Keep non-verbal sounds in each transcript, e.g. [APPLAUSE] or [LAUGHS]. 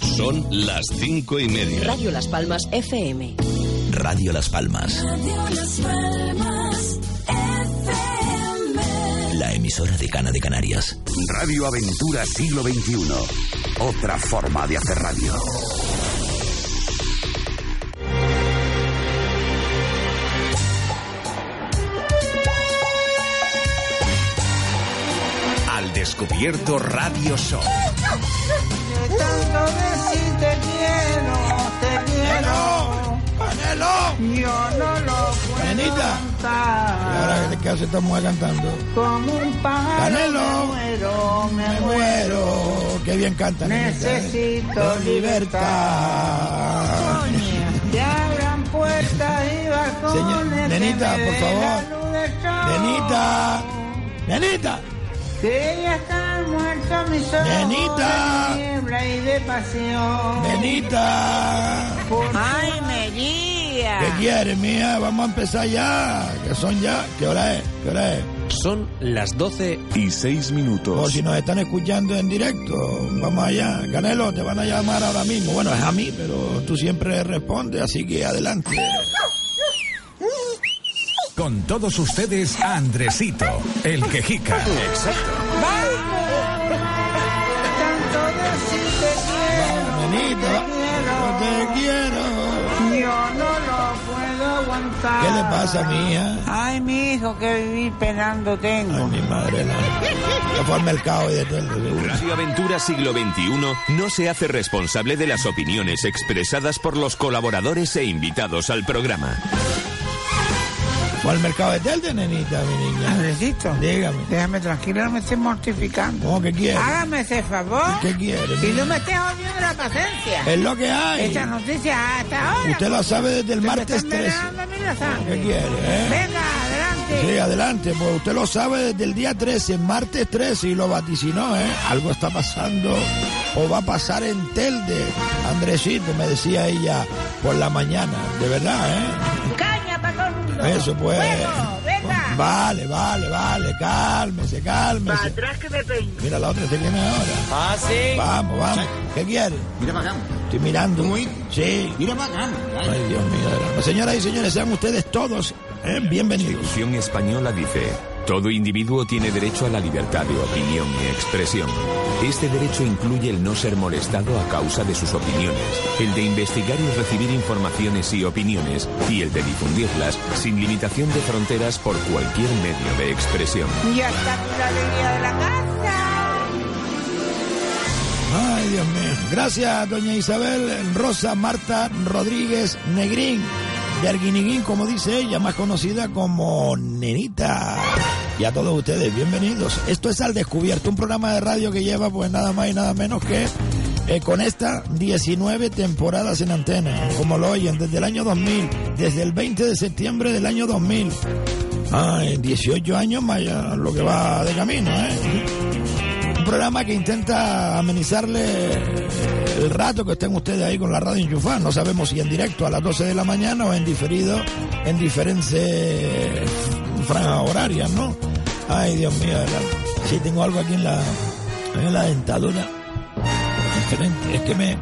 Son las cinco y media. Radio Las Palmas FM. Radio Las Palmas. La emisora de Cana de Canarias. Radio Aventura Siglo XXI. Otra forma de hacer radio. Descubierto Radio Show. Tanto decir te quiero, te quiero. ¡Panelo! Yo no lo puedo Nenita. ¿Y ahora qué hace esta mujer cantando? Como un pájaro Canelo. me muero, me, Me muero. muero. Qué bien canta, ¿eh? Necesito libertad. Te abran puertas y balcones. Señor- que Nenita, me por favor. Nenita. Nenita. Que ya están muertos mis ojos Nenita. de niebla y de pasión. Nenita. Ay, Neguía. ¿Qué quieres, mía? Vamos a empezar ya. Que son ya. ¿Qué hora es? ¿Qué hora es? Son las 12 y 6 Por minutos. si nos están escuchando en directo, vamos allá. Canelo, te van a llamar ahora mismo. Bueno, es a mí, pero tú siempre respondes, así que adelante. Con todos ustedes, Andresito, el quejica. Tanto decir te quiero, yo te quiero. yo no lo puedo aguantar. ¿Qué le pasa, mía? Ay, mi hijo, que vivir penando Ay, tengo. mi madre, la... Yo fue al mercado y de todo. Radio Aventura Siglo XXI no se hace responsable de las opiniones expresadas por los colaboradores e invitados al programa. Fue al mercado de Telde, nenita, mi niña. Andresito, Dígame. déjame tranquilo, no me estés mortificando. ¿Cómo que quiere? Hágame ese favor. ¿Qué quiere? Y mía? no me estés odiando la paciencia. Es lo que hay. Esta noticia hasta ahora. Usted lo sabe desde el martes están 13. envenenando a mí la sangre. ¿Qué quiere, eh? Venga, adelante. Sí, adelante, pues usted lo sabe desde el día 13, martes 13, y lo vaticinó, ¿eh? Algo está pasando o va a pasar en Telde. Andresito, me decía ella por la mañana, de verdad, ¿eh? Eso pues. Fuego, venga. Vale, vale, vale, cálmese, cálmese. Para atrás que me peino. Mira la otra se viene ahora. Ah, sí. Vamos, vamos. ¿Qué quiere? Mira para acá. Estoy mirando. Muy. Sí. Mira para acá. Ay, Dios mío. Señoras y señores, sean ustedes todos ¿eh? bienvenidos. Constitución española dice, todo individuo tiene derecho a la libertad de opinión y expresión. Este derecho incluye el no ser molestado a causa de sus opiniones, el de investigar y recibir informaciones y opiniones, y el de difundirlas sin limitación de fronteras por cualquier medio de expresión. Ya está aquí la alegría de la casa. Ay, Dios mío. Gracias, doña Isabel Rosa Marta Rodríguez Negrín, de Arguiniguín, como dice ella, más conocida como Nenita. Y a todos ustedes, bienvenidos. Esto es Al Descubierto, un programa de radio que lleva pues nada más y nada menos que eh, con esta 19 temporadas en antena, como lo oyen, desde el año 2000, desde el 20 de septiembre del año 2000. Ay, 18 años más lo que va de camino, ¿eh? Un programa que intenta amenizarle el rato que estén ustedes ahí con la radio enchufada. No sabemos si en directo a las 12 de la mañana o en diferido en diferentes franjas horarias, ¿no? Ay, Dios mío. Sí, tengo algo aquí en la, en la dentadura. Diferente. Es que me...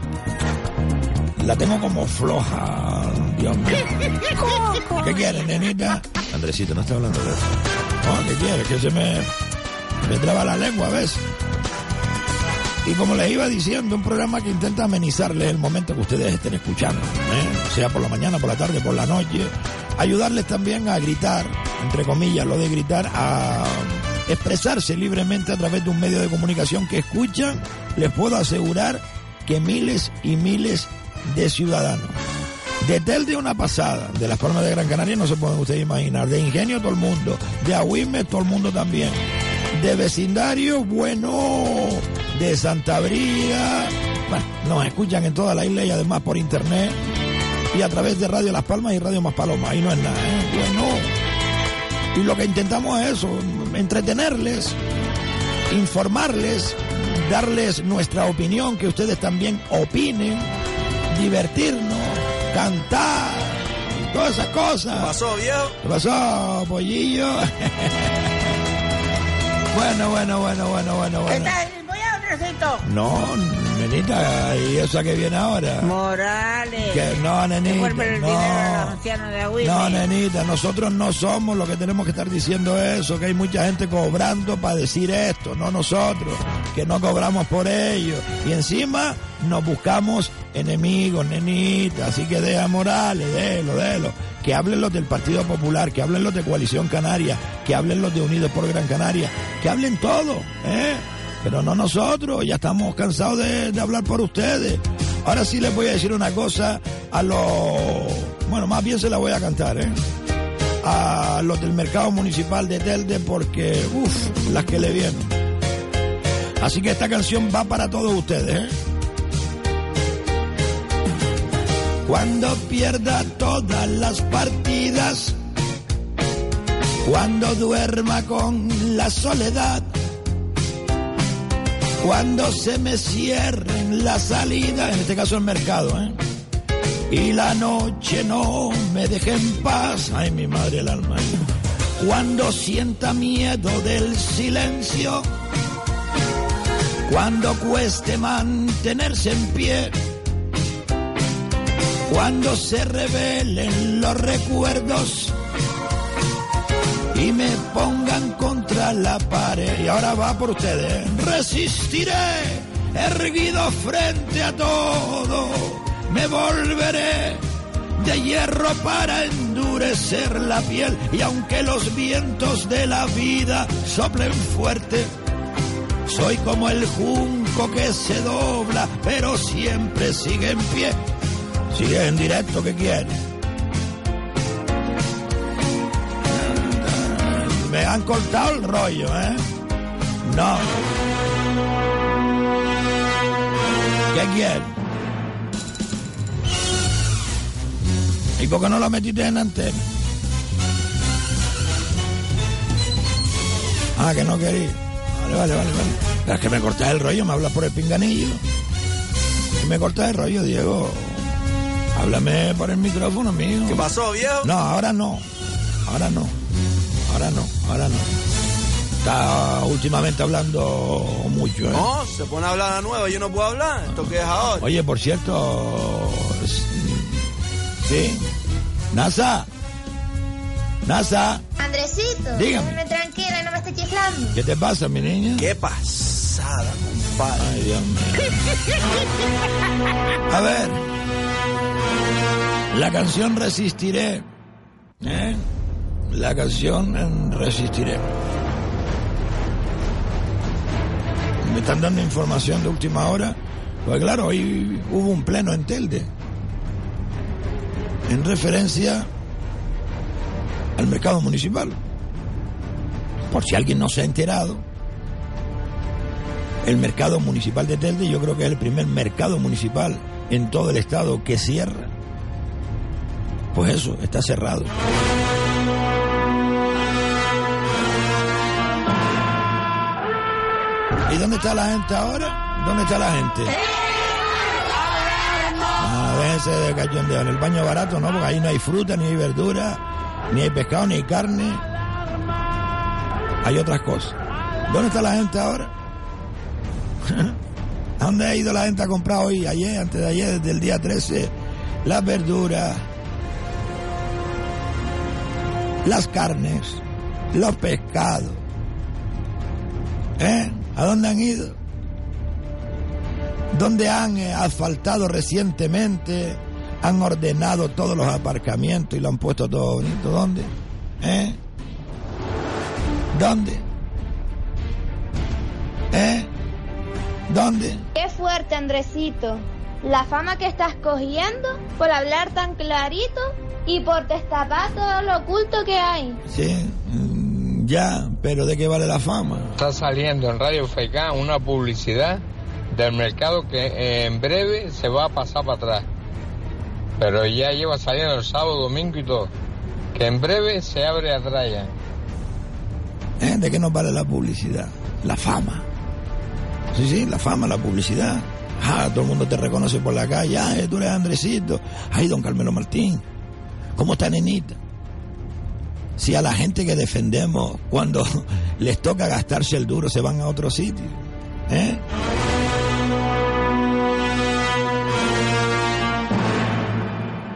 La tengo como floja, Dios mío. ¿Qué quieres, nenita? Andresito, no está hablando de eso. No, ¿qué quieres? Que se me, me traba la lengua, ¿ves? Y como les iba diciendo, un programa que intenta amenizarles el momento que ustedes estén escuchando, ¿eh? sea por la mañana, por la tarde, por la noche. Ayudarles también a gritar, entre comillas, lo de gritar, a expresarse libremente a través de un medio de comunicación que escuchan, les puedo asegurar que miles y miles de ciudadanos. De Telde una pasada, de las Palmas de Gran Canaria no se pueden ustedes imaginar, de Ingenio todo el mundo, de Agüime todo el mundo también, de vecindario bueno, de Santa Briga, bueno, nos escuchan en toda la isla y además por internet y a través de Radio Las Palmas y Radio Más Paloma. Ahí no es nada, ¿eh? Bueno. Y lo que intentamos es eso, entretenerles, informarles, darles nuestra opinión, que ustedes también opinen, divertirnos, cantar, todas esas cosas. ¿Qué pasó, viejo? ¿Qué pasó, pollillo? [LAUGHS] bueno, bueno, bueno, bueno, bueno, ¿Qué bueno. tal? Voy a un recito. No, nenita, ¿y esa que viene ahora? Morales. Que no, nenita, el no. de. No, nenita, nosotros no somos los que tenemos que estar diciendo eso, que hay mucha gente cobrando para decir esto, no nosotros, que no cobramos por ello. Y encima nos buscamos enemigos, nenita, así que deja Morales, délo, délo. Que hablen los del Partido Popular, que hablen los de Coalición Canaria, que hablen los de Unidos por Gran Canaria, que hablen todo, ¿eh? Pero no nosotros, ya estamos cansados de, de hablar por ustedes. Ahora sí les voy a decir una cosa a los... Bueno, más bien se la voy a cantar, ¿eh? A los del mercado municipal de Telde porque, uff, las que le vienen. Así que esta canción va para todos ustedes, ¿eh? Cuando pierda todas las partidas, cuando duerma con la soledad, cuando se me cierren la salida, en este caso el mercado, ¿eh? Y la noche no me deje en paz, ay mi madre el alma. Cuando sienta miedo del silencio, cuando cueste mantenerse en pie, cuando se revelen los recuerdos y me pongan contra la pared. Y ahora va por ustedes. Resistiré, erguido frente a todo. Me volveré de hierro para endurecer la piel. Y aunque los vientos de la vida soplen fuerte, soy como el junco que se dobla, pero siempre sigue en pie. Sigue en directo, ¿qué quiere? Me han cortado el rollo, ¿eh? No. ¿Qué quiere? ¿Y por qué no lo metiste en antena? Ah, que no quería. Vale, vale, vale, vale. Pero es que me cortas el rollo, me hablas por el pinganillo. Y me cortas el rollo, Diego. Háblame por el micrófono mío. ¿Qué pasó, viejo? No, ahora no. Ahora no. Ahora no, ahora no. Está últimamente hablando mucho, ¿eh? No, se pone a hablar a nueva, yo no puedo hablar. ¿Esto qué es ahora? Oye, por cierto. Sí. NASA. NASA. Andresito, Dígame. déjame tranquila, no me esté chiflando. ¿Qué te pasa, mi niña? Qué pasada, compadre. Ay, Dios mío. A ver. La canción Resistiré. ¿eh? La canción Resistiré. Me están dando información de última hora. Pues claro, hoy hubo un pleno en Telde. En referencia al mercado municipal. Por si alguien no se ha enterado, el mercado municipal de Telde yo creo que es el primer mercado municipal en todo el estado que cierra. Pues eso, está cerrado. ¿Y dónde está la gente ahora? ¿Dónde está la gente? Ah, déjense de cachondeo. En el baño barato, ¿no? Porque ahí no hay fruta, ni hay verdura, ni hay pescado, ni hay carne. Hay otras cosas. ¿Dónde está la gente ahora? [LAUGHS] ¿A dónde ha ido la gente a comprar hoy, ayer, antes de ayer, desde el día 13? Las verduras, las carnes, los pescados. ¿Eh? ¿A dónde han ido? ¿Dónde han eh, asfaltado recientemente? Han ordenado todos los aparcamientos y lo han puesto todo bonito. ¿Dónde? ¿Eh? ¿Dónde? ¿Eh? ¿Dónde? Qué fuerte, Andresito. La fama que estás cogiendo por hablar tan clarito y por destapar todo lo oculto que hay. Sí, ya, pero ¿de qué vale la fama? Está saliendo en Radio FK una publicidad del mercado que en breve se va a pasar para atrás. Pero ya lleva saliendo el sábado, domingo y todo. Que en breve se abre atrás ya. ¿Eh? ¿De qué nos vale la publicidad? La fama. Sí, sí, la fama, la publicidad. Ah, todo el mundo te reconoce por la calle. Ah, tú eres Andresito. Ay, don Carmelo Martín. ¿Cómo está nenita? Si a la gente que defendemos, cuando [LAUGHS] les toca gastarse el duro, se van a otro sitio. ¿Eh?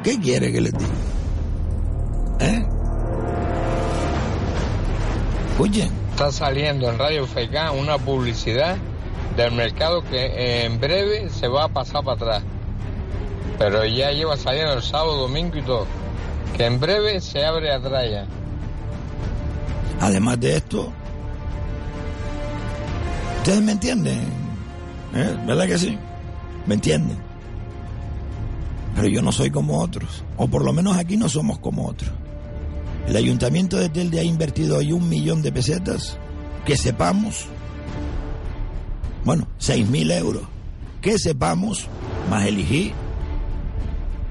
¿Qué quiere que les diga? ¿Eh? Oye. Está saliendo en Radio Feicán una publicidad del mercado que en breve se va a pasar para atrás. Pero ya lleva saliendo el sábado, domingo y todo. Que en breve se abre atrás ya. Además de esto, ¿ustedes me entienden? ¿Eh? ¿Verdad que sí? ¿Me entienden? Pero yo no soy como otros, o por lo menos aquí no somos como otros. El ayuntamiento de Telde ha invertido hoy un millón de pesetas, que sepamos, bueno, seis mil euros, que sepamos, más elegí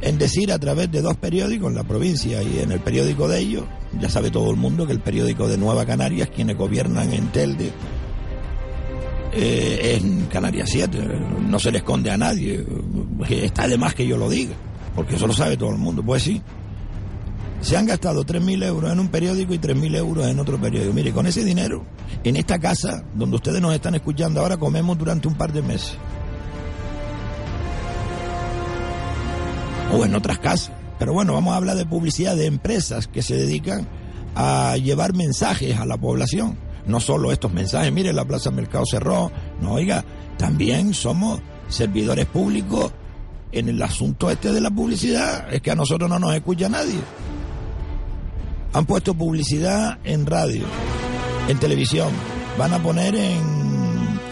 en decir a través de dos periódicos en la provincia y en el periódico de ellos, ya sabe todo el mundo que el periódico de Nueva Canarias, quienes gobiernan en Telde, eh, en Canarias 7, no se le esconde a nadie, está de más que yo lo diga, porque eso lo sabe todo el mundo, pues sí. Se han gastado 3.000 euros en un periódico y 3.000 euros en otro periódico. Mire, con ese dinero, en esta casa donde ustedes nos están escuchando ahora, comemos durante un par de meses. O en otras casas. Pero bueno, vamos a hablar de publicidad de empresas que se dedican a llevar mensajes a la población. No solo estos mensajes, mire, la Plaza Mercado cerró. No, oiga, también somos servidores públicos en el asunto este de la publicidad. Es que a nosotros no nos escucha nadie. Han puesto publicidad en radio, en televisión. Van a poner en,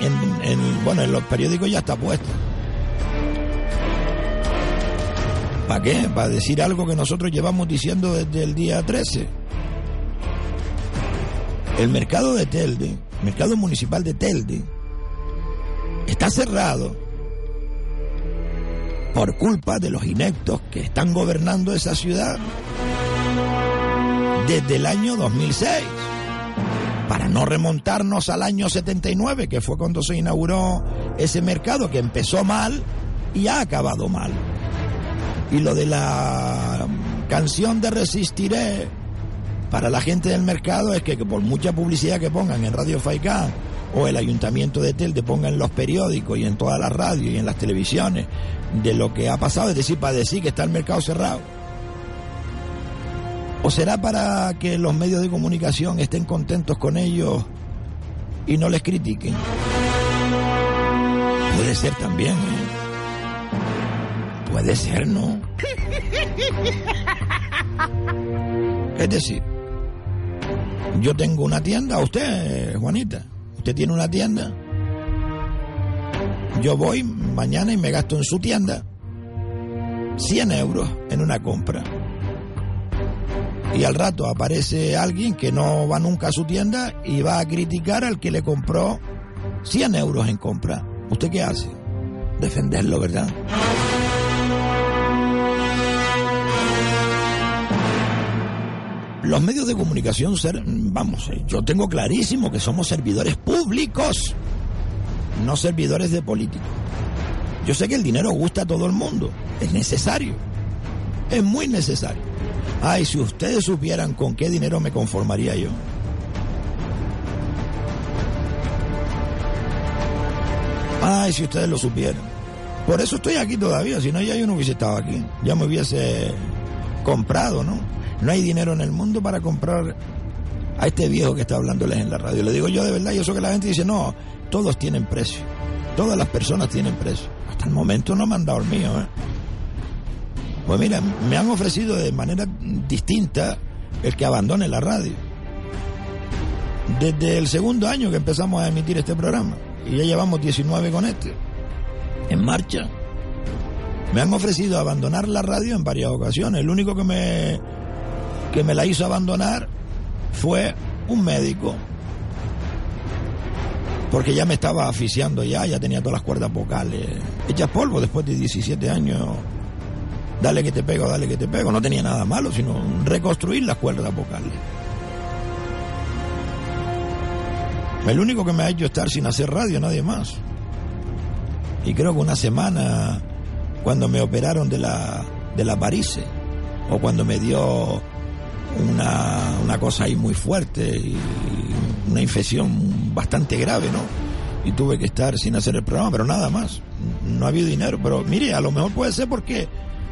en, en bueno, en los periódicos ya está puesta. ¿Para qué? Para decir algo que nosotros llevamos diciendo desde el día 13. El mercado de Telde, el mercado municipal de Telde, está cerrado por culpa de los ineptos que están gobernando esa ciudad desde el año 2006. Para no remontarnos al año 79, que fue cuando se inauguró ese mercado que empezó mal y ha acabado mal. Y lo de la canción de Resistiré para la gente del mercado es que, por mucha publicidad que pongan en Radio Faicán o el ayuntamiento de Telde ponga en los periódicos y en todas las radios y en las televisiones de lo que ha pasado, es decir, para decir que está el mercado cerrado. ¿O será para que los medios de comunicación estén contentos con ellos y no les critiquen? Puede ser también, ¿eh? Puede ser, ¿no? Es decir, yo tengo una tienda, usted, Juanita, usted tiene una tienda. Yo voy mañana y me gasto en su tienda 100 euros en una compra. Y al rato aparece alguien que no va nunca a su tienda y va a criticar al que le compró 100 euros en compra. ¿Usted qué hace? Defenderlo, ¿verdad? Los medios de comunicación, ser, vamos, yo tengo clarísimo que somos servidores públicos, no servidores de políticos. Yo sé que el dinero gusta a todo el mundo, es necesario, es muy necesario. Ay, si ustedes supieran con qué dinero me conformaría yo. Ay, si ustedes lo supieran. Por eso estoy aquí todavía, si no ya yo no hubiese estado aquí, ya me hubiese comprado, ¿no? No hay dinero en el mundo para comprar a este viejo que está hablándoles en la radio. Le digo yo de verdad, y eso que la gente dice, no, todos tienen precio. Todas las personas tienen precio. Hasta el momento no me han dado el mío, ¿eh? Pues mira, me han ofrecido de manera distinta el que abandone la radio. Desde el segundo año que empezamos a emitir este programa, y ya llevamos 19 con este, en marcha, me han ofrecido abandonar la radio en varias ocasiones. El único que me, que me la hizo abandonar fue un médico. Porque ya me estaba asfixiando ya, ya tenía todas las cuerdas vocales hechas polvo después de 17 años. Dale que te pego, dale que te pego. No tenía nada malo, sino reconstruir las cuerdas vocales. El único que me ha hecho estar sin hacer radio, nadie más. Y creo que una semana, cuando me operaron de la, de la varice, o cuando me dio una, una cosa ahí muy fuerte y una infección bastante grave, ¿no? Y tuve que estar sin hacer el programa, pero nada más. No ha habido dinero, pero mire, a lo mejor puede ser porque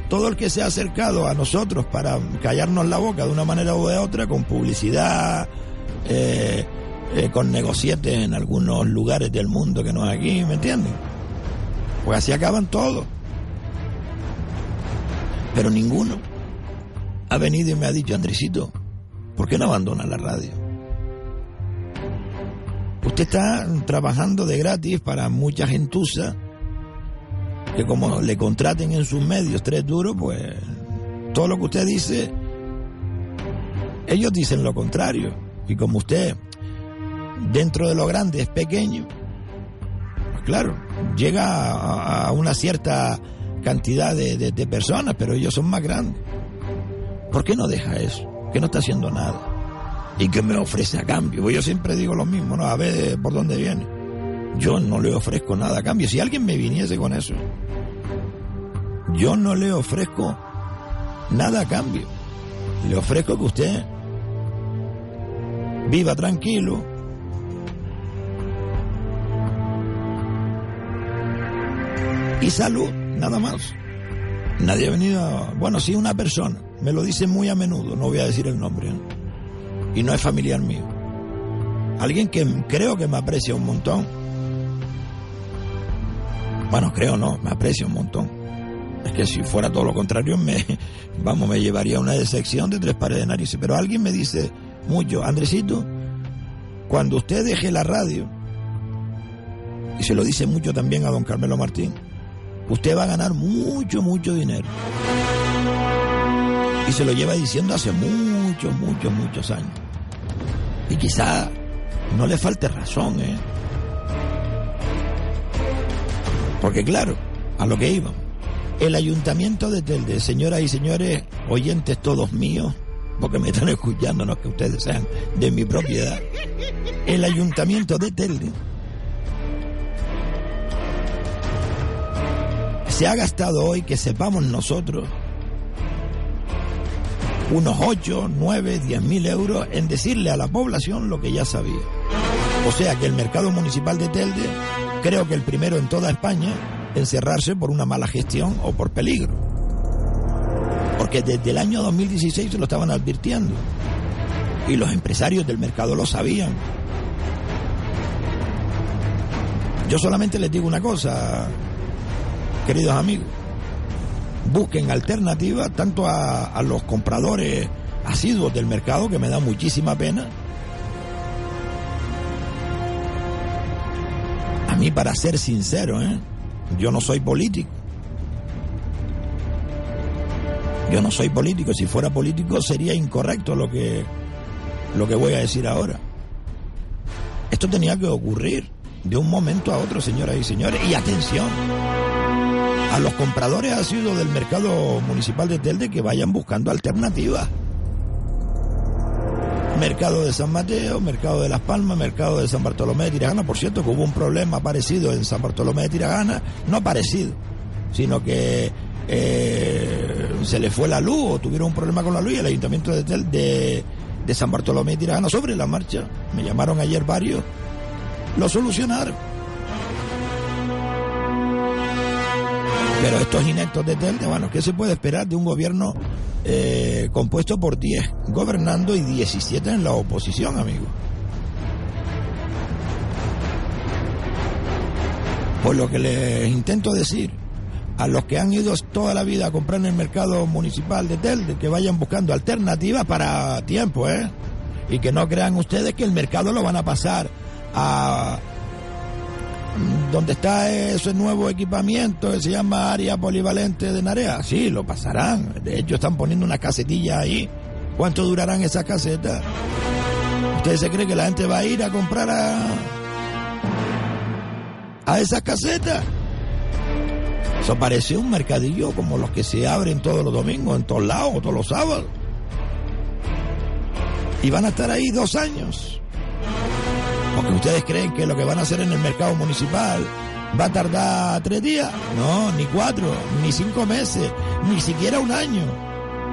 todo el que se ha acercado a nosotros para callarnos la boca de una manera u de otra, con publicidad, eh, eh, con negocietes en algunos lugares del mundo que no es aquí, ¿me entienden? Pues así acaban todos. Pero ninguno ha venido y me ha dicho, Andresito, ¿por qué no abandona la radio? Usted está trabajando de gratis para mucha gentuza que como le contraten en sus medios tres duros, pues todo lo que usted dice, ellos dicen lo contrario. Y como usted dentro de lo grande es pequeño, pues claro, llega a, una cierta cantidad de, personas, pero ellos son más grandes. ¿Por qué no deja eso? Que no está haciendo nada. ¿Y qué me ofrece a cambio? Pues yo siempre digo lo mismo, ¿no? A ver por dónde viene. Yo no le ofrezco nada a cambio. Si alguien me viniese con eso, yo no le ofrezco nada a cambio. Le ofrezco que usted viva tranquilo, y salud, nada más. Nadie ha venido, bueno, sí una persona, me lo dice muy a menudo, no voy a decir el nombre, ¿eh? y no es familiar mío. Alguien que creo que me aprecia un montón. Bueno, creo no, me aprecia un montón. Es que si fuera todo lo contrario, me, [LAUGHS] vamos, me llevaría una decepción de tres pares de narices. Pero alguien me dice mucho, Andresito, cuando usted deje la radio, y se lo dice mucho también a don Carmelo Martín, usted va a ganar mucho, mucho dinero. Y se lo lleva diciendo hace muchos, muchos, muchos años. Y quizá no le falte razón, ¿eh? Porque claro, a lo que iba. El ayuntamiento de Telde, señoras y señores, oyentes todos míos, porque me están escuchando, no que ustedes sean de mi propiedad. El ayuntamiento de Telde se ha gastado hoy, que sepamos nosotros, unos 8, 9, 10 mil euros en decirle a la población lo que ya sabía. O sea que el mercado municipal de Telde, creo que el primero en toda España, en cerrarse por una mala gestión o por peligro. Porque desde el año 2016 se lo estaban advirtiendo. Y los empresarios del mercado lo sabían. Yo solamente les digo una cosa, queridos amigos busquen alternativas tanto a, los compradores asiduos del mercado, que me da muchísima pena. A mí, para ser sincero, ¿eh? yo no soy político. Yo no soy político. Si fuera político sería incorrecto lo que, lo que voy a decir ahora. Esto tenía que ocurrir de un momento a otro, señoras y señores. Y atención a los compradores ha sido del mercado municipal de Telde que vayan buscando alternativas. Mercado de San Mateo, Mercado de Las Palmas, Mercado de San Bartolomé de Tiragana. Por cierto, que hubo un problema parecido en San Bartolomé de Tiragana, no parecido, sino que eh, se le fue la luz o tuvieron un problema con la luz y el ayuntamiento de, de, de San Bartolomé de Tiragana sobre la marcha. Me llamaron ayer varios, lo solucionaron. Pero estos ineptos de Telde, bueno, ¿qué se puede esperar de un gobierno eh, compuesto por 10 gobernando y 17 en la oposición, amigo? Por lo que les intento decir a los que han ido toda la vida a comprar en el mercado municipal de Telde, que vayan buscando alternativas para tiempo, ¿eh? Y que no crean ustedes que el mercado lo van a pasar a donde está ese nuevo equipamiento que se llama área polivalente de Narea, sí, lo pasarán. De hecho, están poniendo una casetilla ahí. ¿Cuánto durarán esas casetas? ¿Usted se cree que la gente va a ir a comprar a, a esas casetas. Eso parece un mercadillo como los que se abren todos los domingos, en todos lados, todos los sábados. Y van a estar ahí dos años. Porque ustedes creen que lo que van a hacer en el mercado municipal va a tardar tres días. No, ni cuatro, ni cinco meses, ni siquiera un año.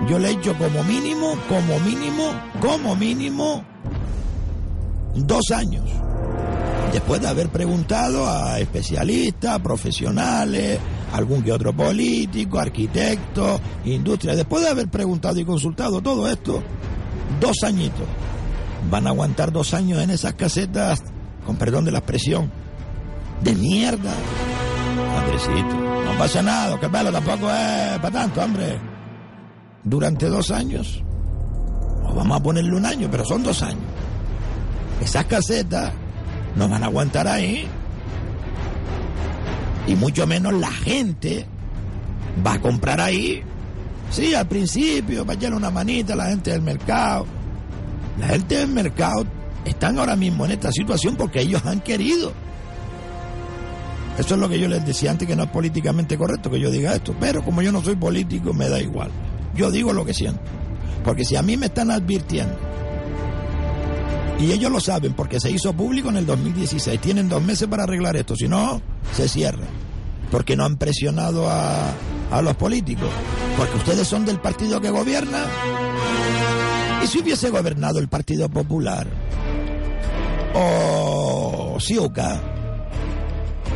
Yo le he hecho como mínimo, como mínimo, como mínimo, dos años. Después de haber preguntado a especialistas, profesionales, algún que otro político, arquitecto, industria, después de haber preguntado y consultado todo esto, dos añitos. Van a aguantar dos años en esas casetas, con perdón de la expresión, de mierda. Andresito, no pasa nada, que pelo tampoco es para tanto, hombre. Durante dos años, o vamos a ponerle un año, pero son dos años. Esas casetas no van a aguantar ahí. Y mucho menos la gente va a comprar ahí. Sí, al principio, para echarle una manita a la gente del mercado. La gente del mercado están ahora mismo en esta situación porque ellos han querido. Eso es lo que yo les decía antes, que no es políticamente correcto que yo diga esto. Pero como yo no soy político, me da igual. Yo digo lo que siento. Porque si a mí me están advirtiendo, y ellos lo saben porque se hizo público en el 2016, tienen dos meses para arreglar esto, si no, se cierra. Porque no han presionado a, a los políticos. Porque ustedes son del partido que gobierna. ¿Y si hubiese gobernado el Partido Popular? O Siuca.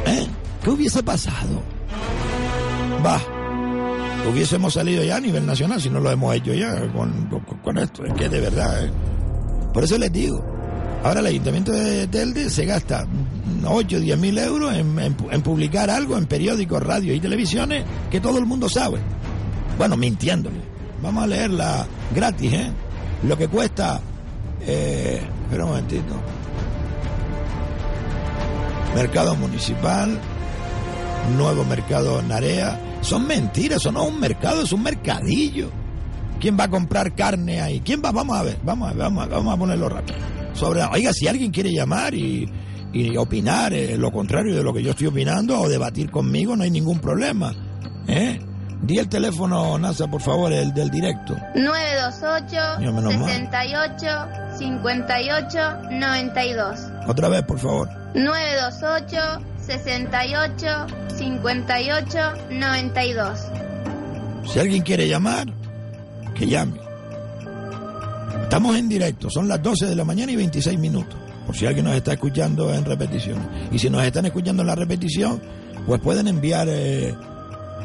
¿Eh? ¿Qué hubiese pasado? Va. Hubiésemos salido ya a nivel nacional si no lo hemos hecho ya con, esto. Es que de verdad. ¿eh? Por eso les digo. Ahora el ayuntamiento de Telde se gasta 8 o 10 mil euros en, en, publicar algo en periódicos, radio y televisiones que todo el mundo sabe. Bueno, mintiéndole. Vamos a leerla gratis, ¿eh? Lo que cuesta... Eh, espera un momentito. Mercado municipal, nuevo mercado Narea. Son mentiras, eso no es un mercado, es un mercadillo. ¿Quién va a comprar carne ahí? ¿Quién va? Vamos a ver, vamos a ver, vamos a, vamos a ponerlo rápido. Sobre, oiga, si alguien quiere llamar y, opinar eh, lo contrario de lo que yo estoy opinando o debatir conmigo, no hay ningún problema. ¿Eh? Di el teléfono, NASA, por favor, el del directo. 928 68 58 92. Otra vez, por favor. 928 68 58 92. Si alguien quiere llamar, que llame. Estamos en directo, son las 12 de la mañana y 26 minutos. Por si alguien nos está escuchando en repetición. Y si nos están escuchando en la repetición, pues pueden enviar eh,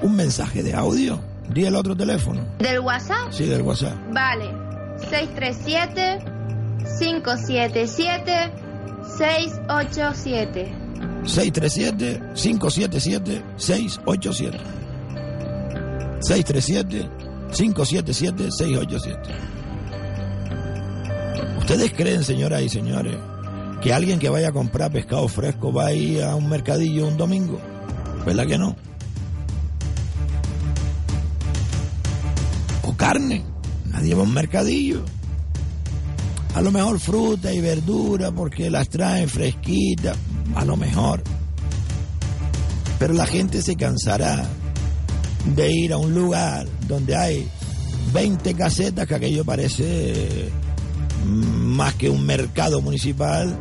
un mensaje de audio. Di el otro teléfono. ¿Del WhatsApp? Sí, del WhatsApp. Vale. 637 577 687. 637 577 687. 637 577 687. ¿Ustedes creen, señoras y señores, que alguien que vaya a comprar pescado fresco va a ir a un mercadillo un domingo? ¿Verdad que no? Carne. Nadie va a un mercadillo. A lo mejor fruta y verdura porque las traen fresquitas. A lo mejor. Pero la gente se cansará de ir a un lugar donde hay 20 casetas que aquello parece más que un mercado municipal,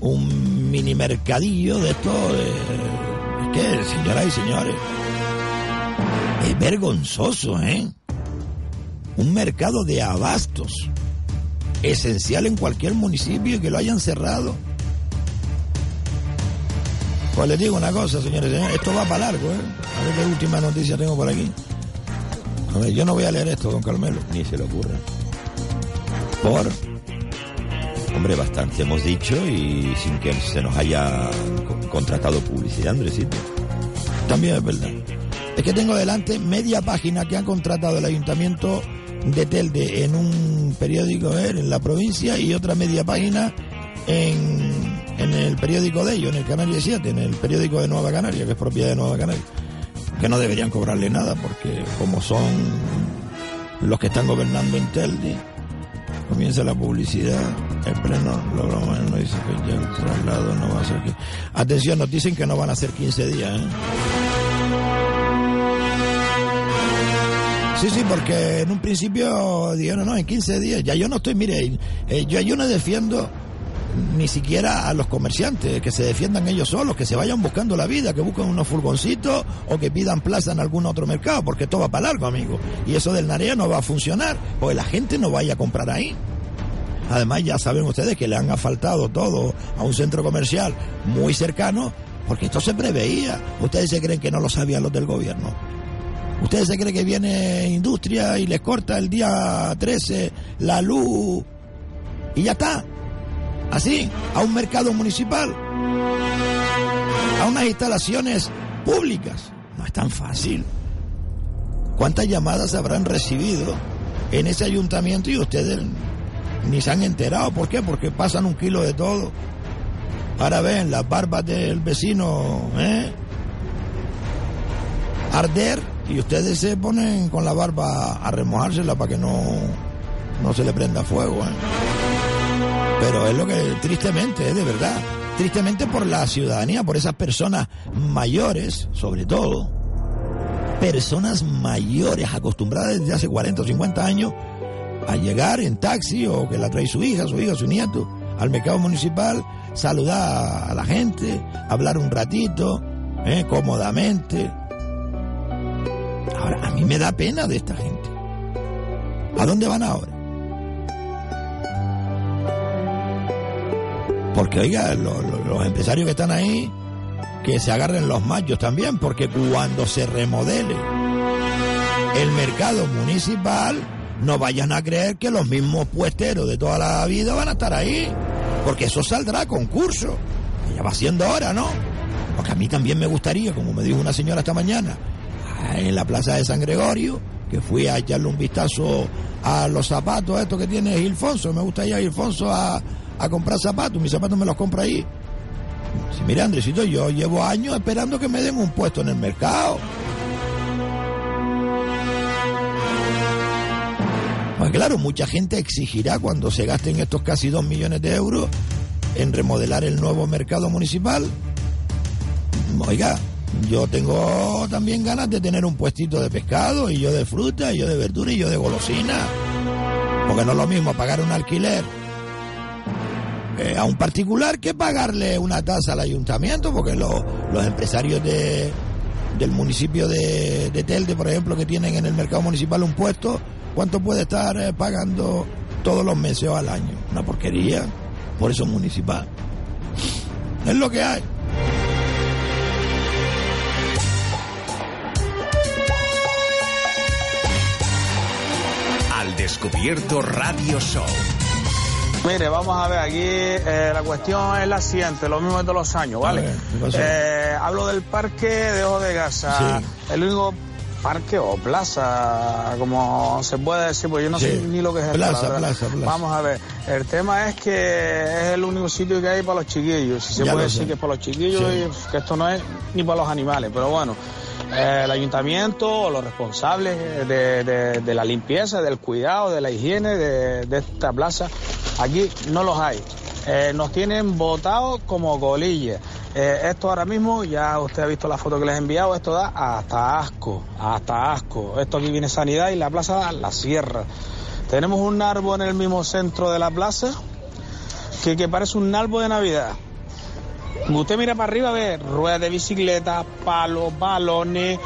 un mini mercadillo de esto. Eh, es que, señoras y señores, es vergonzoso, ¿eh? Un mercado de abastos, esencial en cualquier municipio y que lo hayan cerrado. Pues les digo una cosa, señores, señores, esto va para largo, ¿eh? A ver qué última noticia tengo por aquí. A ver, yo no voy a leer esto, don Carmelo. Ni se le ocurra. Por Hombre, bastante hemos dicho y sin que se nos haya contratado publicidad, Andresito. También es verdad. Es que tengo delante media página que han contratado el ayuntamiento de Telde en un periódico eh, en la provincia y otra media página en, en el periódico de ellos, en el Canaria 7, en el periódico de Nueva Canaria, que es propiedad de Nueva Canaria. Que no deberían cobrarle nada porque como son los que están gobernando en Telde, comienza la publicidad El pleno logró no dice que ya el traslado no va a ser... Atención, nos dicen que no van a ser 15 días, ¿eh? Sí, sí, porque en un principio dijeron, no, en 15 días. Ya yo no estoy, mire, eh, yo, yo no defiendo ni siquiera a los comerciantes, que se defiendan ellos solos, que se vayan buscando la vida, que busquen unos furgoncitos o que pidan plaza en algún otro mercado, porque esto va para largo, amigo. Y eso del Narea no va a funcionar, porque la gente no vaya a comprar ahí. Además, ya saben ustedes que le han asfaltado todo a un centro comercial muy cercano, porque esto se preveía. Ustedes se creen que no lo sabían los del gobierno. Ustedes se creen que viene industria y les corta el día 13 la luz y ya está. Así, a un mercado municipal, a unas instalaciones públicas. No es tan fácil. ¿Cuántas llamadas habrán recibido en ese ayuntamiento y ustedes ni se han enterado? ¿Por qué? Porque pasan un kilo de todo. Ahora ven las barbas del vecino, ¿eh? Arder y ustedes se ponen con la barba a remojársela para que no, no se le prenda fuego, ¿eh? Pero es lo que, tristemente, es de verdad. Tristemente por la ciudadanía, por esas personas mayores, sobre todo. Personas mayores acostumbradas desde hace 40 o 50 años a llegar en taxi o que la trae su hija, su hijo, su nieto al mercado municipal, saludar a la gente, hablar un ratito, ¿eh? cómodamente. Ahora, a mí me da pena de esta gente. ¿A dónde van ahora? Porque, oiga, lo- lo- los empresarios que están ahí, que se agarren los machos también, porque cuando se remodele el mercado municipal, no vayan a creer que los mismos puesteros de toda la vida van a estar ahí, porque eso saldrá a concurso. Ya va siendo hora, ¿no? Porque a mí también me gustaría, como me dijo una señora esta mañana, en la plaza de San Gregorio, que fui a echarle un vistazo a los zapatos estos que tiene Ilfonso. Me gusta ir a Ilfonso a, a comprar zapatos. Mis zapatos me los compro ahí. Sí, mira, Andresito, yo llevo años esperando que me den un puesto en el mercado. Pues claro, mucha gente exigirá cuando se gasten estos casi dos millones de euros en remodelar el nuevo mercado municipal. Oiga, yo tengo también ganas de tener un puestito de pescado, y yo de fruta, y yo de verdura, y yo de golosina. Porque no es lo mismo pagar un alquiler eh, a un particular que pagarle una tasa al ayuntamiento, porque lo- los empresarios de, del municipio de, de Telde, por ejemplo, que tienen en el mercado municipal un puesto, ¿cuánto puede estar eh, pagando todos los meses o al año? Una porquería, por eso es municipal. Es lo que hay. Al descubierto Radio Show. Mire, vamos a ver, aquí eh, la cuestión es la siguiente, lo mismo de todos los años, ¿vale? Eh, hablo del parque de Ojo de Gaza, Sí. el único parque o plaza, como se puede decir, pues yo no Sí. sé ni lo que es Plaza, la plaza, plaza. Vamos a ver, el tema es que es el único sitio que hay para los chiquillos, si se Ya puede decir sé. que es para los chiquillos Sí. y que esto no es ni para los animales, pero bueno. El ayuntamiento o los responsables de, la limpieza, del cuidado, de la higiene de, de esta plaza, aquí no los hay. Eh, nos tienen votados como colillas. Eh, esto ahora mismo, ya usted ha visto la foto que les he enviado, esto da hasta asco, hasta asco. Esto aquí viene sanidad y la plaza da la sierra. Tenemos un árbol en el mismo centro de la plaza que, que parece un árbol de Navidad. Usted mira para arriba, ve ruedas de bicicleta, palos, balones,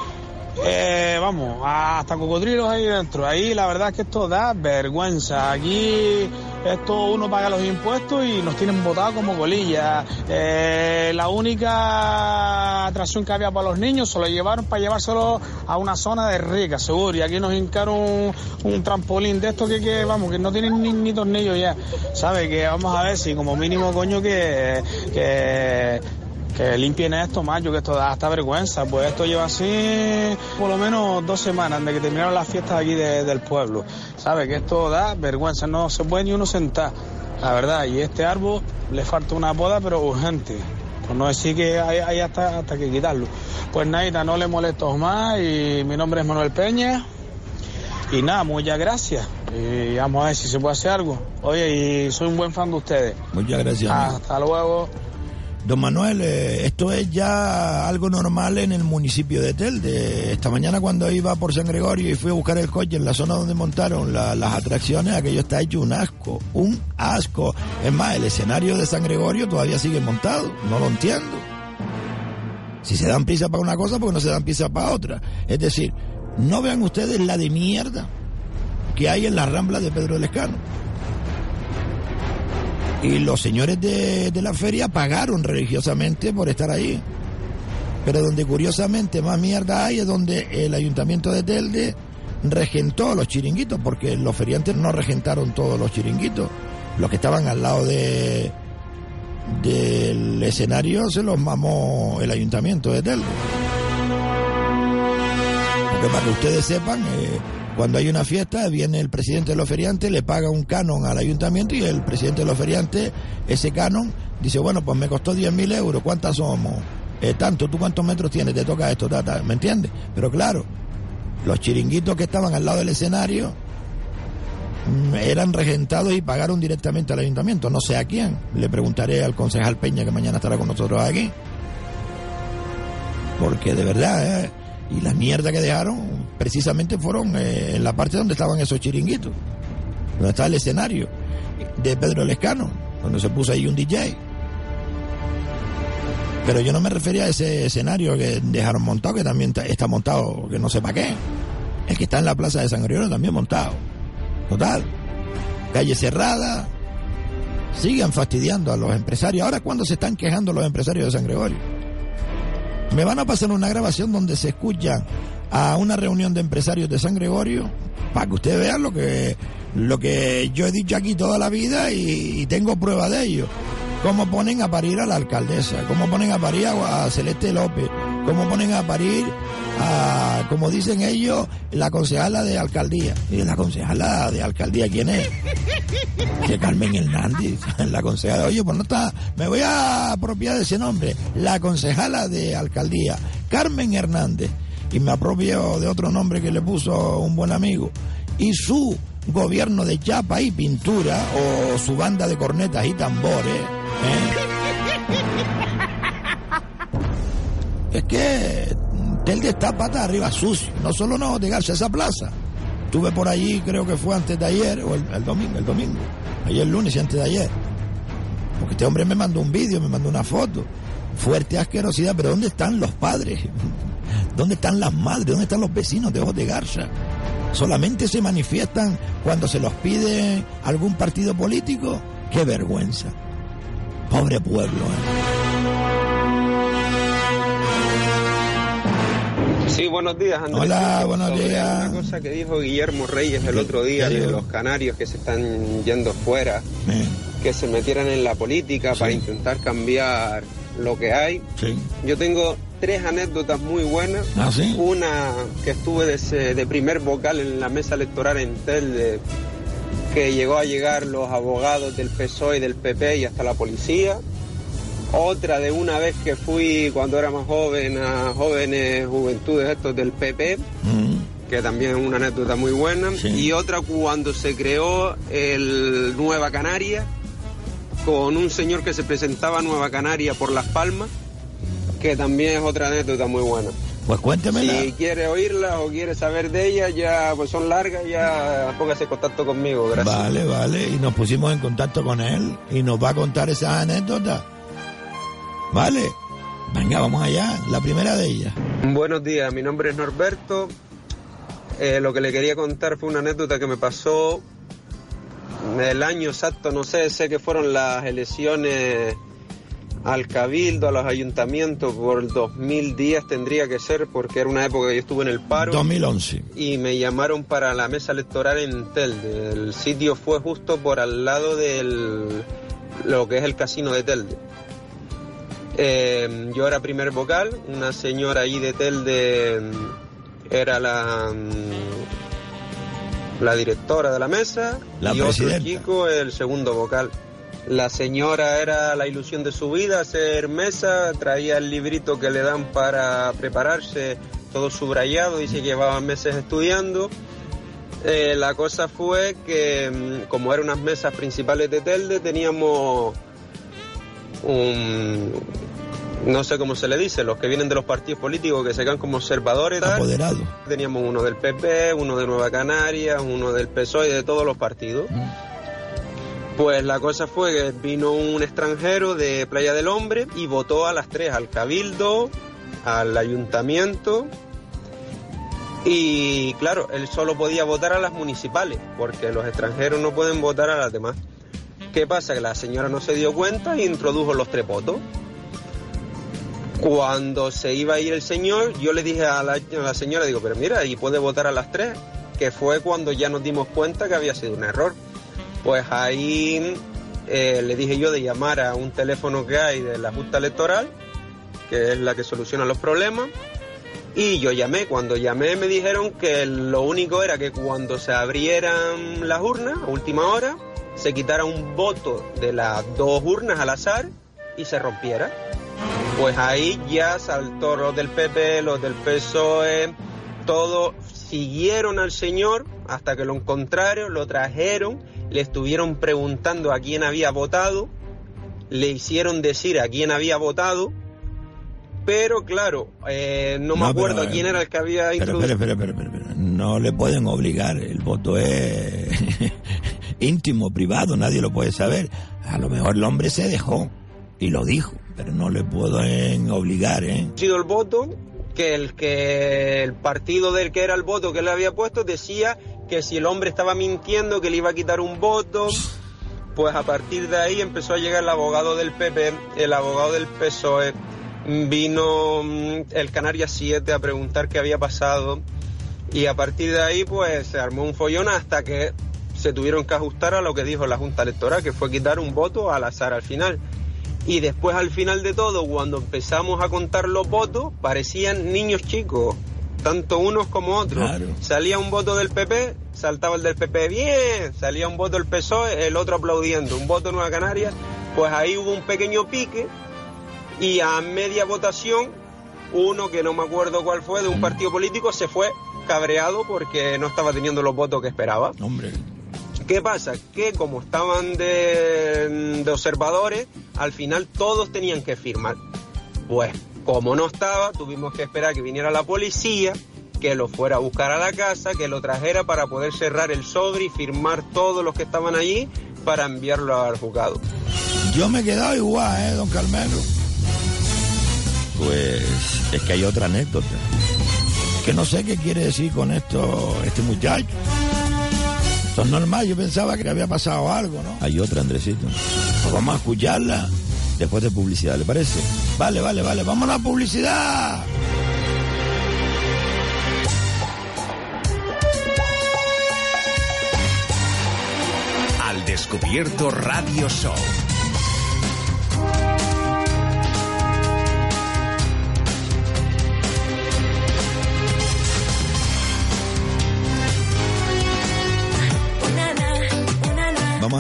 eh, vamos, hasta cocodrilos ahí dentro. Ahí la verdad es que esto da vergüenza. Aquí esto uno paga los impuestos y nos tienen votado como colillas. Eh, la única atracción que había para los niños se lo llevaron para llevárselo a una zona de rica, seguro. Y aquí nos hincaron un, trampolín de esto que, que, vamos, que no tienen ni, ni tornillos ya. ¿Sabe? Que vamos a ver si como mínimo, coño, que, que, que limpien esto, macho, que esto da hasta vergüenza. Pues esto lleva así por lo menos dos semanas desde que terminaron las fiestas aquí de- del pueblo. ¿Sabe? Que esto da vergüenza, no se puede ni uno sentar, la verdad. Y este árbol le falta una poda, pero urgente. Por no decir que hay, hay hasta, hasta que quitarlo. Pues Naita, no le molesto más y mi nombre es Manuel Peña. Y nada, muchas gracias. y vamos a ver si se puede hacer algo. Oye, y soy un buen fan de ustedes. Muchas gracias. amigo. Hasta luego. Don Manuel, eh, esto es ya algo normal en el municipio de Telde. Esta mañana cuando iba por San Gregorio y fui a buscar el coche en la zona donde montaron la- las atracciones, aquello está hecho un asco, un asco. Es más, el escenario de San Gregorio todavía sigue montado, no lo entiendo. Si se dan prisa para una cosa, porque no se dan prisa para otra. Es decir, no vean ustedes la de mierda que hay en la rambla de Pedro del Escano. Y los señores de, de la feria pagaron religiosamente por estar ahí. Pero donde curiosamente más mierda hay es donde el ayuntamiento de Telde regentó los chiringuitos, porque los feriantes no regentaron todos los chiringuitos. Los que estaban al lado de del escenario se los mamó el ayuntamiento de Telde. Porque para que ustedes sepan, eh, cuando hay una fiesta, viene el presidente de los feriantes, le paga un canon al ayuntamiento y el presidente de los feriantes, ese canon, dice, bueno, pues me costó 10 mil euros, ¿cuántas somos? Eh, tanto, ¿tú cuántos metros tienes? Te toca esto, ta, ta, ¿me entiendes? Pero claro, los chiringuitos que estaban al lado del escenario mm, eran regentados y pagaron directamente al ayuntamiento, no sé a quién. Le preguntaré al concejal Peña que mañana estará con nosotros aquí. Porque de verdad, ¿eh? Y la mierda que dejaron precisamente fueron eh, en la parte donde estaban esos chiringuitos, donde está el escenario de Pedro Lescano, donde se puso ahí un DJ. Pero yo no me refería a ese escenario que dejaron montado, que también está- montado, que no sé para qué. El que está en la plaza de San Gregorio también montado. Total. Calle cerrada. Sigan fastidiando a los empresarios. Ahora, ¿cuándo se están quejando los empresarios de San Gregorio? Me van a pasar una grabación donde se escucha a una reunión de empresarios de San Gregorio para que ustedes vean lo que, lo que yo he dicho aquí toda la vida y, tengo prueba de ello. Cómo ponen a parir a la alcaldesa, cómo ponen a parir a, a Celeste López, cómo ponen a parir a, como dicen ellos, la concejala de alcaldía. Y la concejala de alcaldía, ¿quién es? Carmen Hernández, [LAUGHS] la concejala. Oye, pues no está, me voy a apropiar de ese nombre, la concejala de alcaldía, Carmen Hernández. Y me apropio de otro nombre que le puso un buen amigo. Y su gobierno de chapa y pintura, o su banda de cornetas y tambores, ¿eh? Es que Telde está pata arriba sucio, no solo no de Garza, esa plaza. Estuve por allí, creo que fue antes de ayer, o el, el domingo, el domingo. Ayer lunes y antes de ayer. Porque este hombre me mandó un vídeo, me mandó una foto. Fuerte asquerosidad, pero ¿dónde están los padres? [LAUGHS] ¿Dónde están las madres? ¿Dónde están los vecinos de Ojos de Garza? ¿Solamente se manifiestan cuando se los pide algún partido político? ¡Qué vergüenza! Pobre pueblo, ¿eh? Sí, buenos días, Andrés. Hola, buenos días. Una cosa que dijo Guillermo Reyes el ¿Qué- otro día de los canarios que se están yendo fuera, Eh, que se metieran en la política para intentar cambiar lo que hay. sí. Yo tengo tres anécdotas muy buenas. ¿Ah, sí? Una que estuve de primer vocal en la mesa electoral en Telde, que llegó a llegar los abogados del PSOE y del PP y hasta la policía. Otra de una vez que fui cuando era más joven a jóvenes juventudes estos del PP, Mm. que también es una anécdota muy buena. Y otra cuando se creó el Nueva Canaria, con un señor que se presentaba a Nueva Canaria por Las Palmas, que también es otra anécdota muy buena. Pues cuéntemela. Si quiere oírla o quiere saber de ella, ya pues son largas, ya póngase en contacto conmigo, gracias. Vale, vale. Y nos pusimos en contacto con él y nos va a contar esas anécdotas. Vale. Venga, vamos allá. La primera de ellas. Buenos días, mi nombre es Norberto. Eh, lo que le quería contar fue una anécdota que me pasó el año exacto, no sé, sé que fueron las elecciones al cabildo, a los ayuntamientos por el 2010 tendría que ser, porque era una época que yo estuve en el paro. 2011. Y me llamaron para la mesa electoral en Telde. El sitio fue justo por al lado del lo que es el casino de Telde. Eh, yo era primer vocal, una señora ahí de Telde mm, era la, mm, la directora de la mesa La y otro chico el segundo vocal. La señora era la ilusión de su vida, hacer mesa, traía el librito que le dan para prepararse, todo subrayado, dice que llevaba meses estudiando Eh, la cosa fue que, como eran unas mesas principales de Telde, teníamos un. No sé cómo se le dice, los que vienen de los partidos políticos que se quedan como observadores. tal. Apoderado. Teníamos uno del PP, uno de Nueva Canarias, uno del PSOE de todos los partidos. Pues la cosa fue que vino un extranjero de Playa del Hombre y votó a las tres, al Cabildo, al Ayuntamiento y claro, él solo podía votar a las municipales, porque los extranjeros no pueden votar a las demás. ¿Qué pasa? Que la señora no se dio cuenta e introdujo los tres votos. Cuando se iba a ir el señor, yo le dije a la, señora, digo, pero mira, y puede votar a las tres, que fue cuando ya nos dimos cuenta que había sido un error. Pues ahí eh, le dije yo de llamar a un teléfono que hay de la Junta Electoral, que es la que soluciona los problemas, y yo llamé, cuando llamé me dijeron que lo único era que cuando se abrieran las urnas, a última hora, se quitara un voto de las dos urnas al azar y se rompiera. Pues ahí ya saltó los del PP, los del PSOE, todos siguieron al señor hasta que lo encontraron, lo trajeron, le estuvieron preguntando a quién había votado, le hicieron decir a quién había votado, pero claro, eh, no, me acuerdo pero, quién era el que había Pero, espera, espera, espera, espera. No le pueden obligar. El voto es [LAUGHS] íntimo, privado, nadie lo puede saber. A lo mejor el hombre se dejó y lo dijo, pero no le pueden obligar, ¿eh? sido el voto que el que el partido del que era el voto que le había puesto decía que si el hombre estaba mintiendo que le iba a quitar un voto. Pues a partir de ahí empezó a llegar el abogado del PP el abogado del PSOE vino mm, el Canarias 7 a preguntar qué había pasado. Y a partir de ahí pues se armó un follón hasta que se tuvieron que ajustar a lo que dijo la Junta Electoral que fue quitar un voto al azar al final y después al final de todo, cuando empezamos a contar los votos, parecían niños chicos, tanto unos como otros. Salía un voto del PP, saltaba el del PP bien, salía un voto del PSOE, el otro aplaudiendo, un voto Nueva Canarias, pues ahí hubo un pequeño pique y a media votación, uno que no me acuerdo cuál fue, de un partido político, se fue cabreado porque no estaba teniendo los votos que esperaba. Hombre. ¿Qué pasa? Que como estaban de, de observadores, al final todos tenían que firmar. Pues como no estaba, tuvimos que esperar que viniera la policía, que lo fuera a buscar a la casa, que lo trajera para poder cerrar el sobre y firmar todos los que estaban allí para enviarlo al juzgado. Yo me he quedado igual, ¿eh, don Carmelo? Pues es que hay otra anécdota. Que no sé qué quiere decir con esto este muchacho. Esto es normal, yo pensaba que había pasado algo, ¿no? Hay otra, Andresito. Pues vamos a escucharla. Después de publicidad, ¿le parece? Vale, vale, vale, vamos a la publicidad. Al descubierto Radio Show.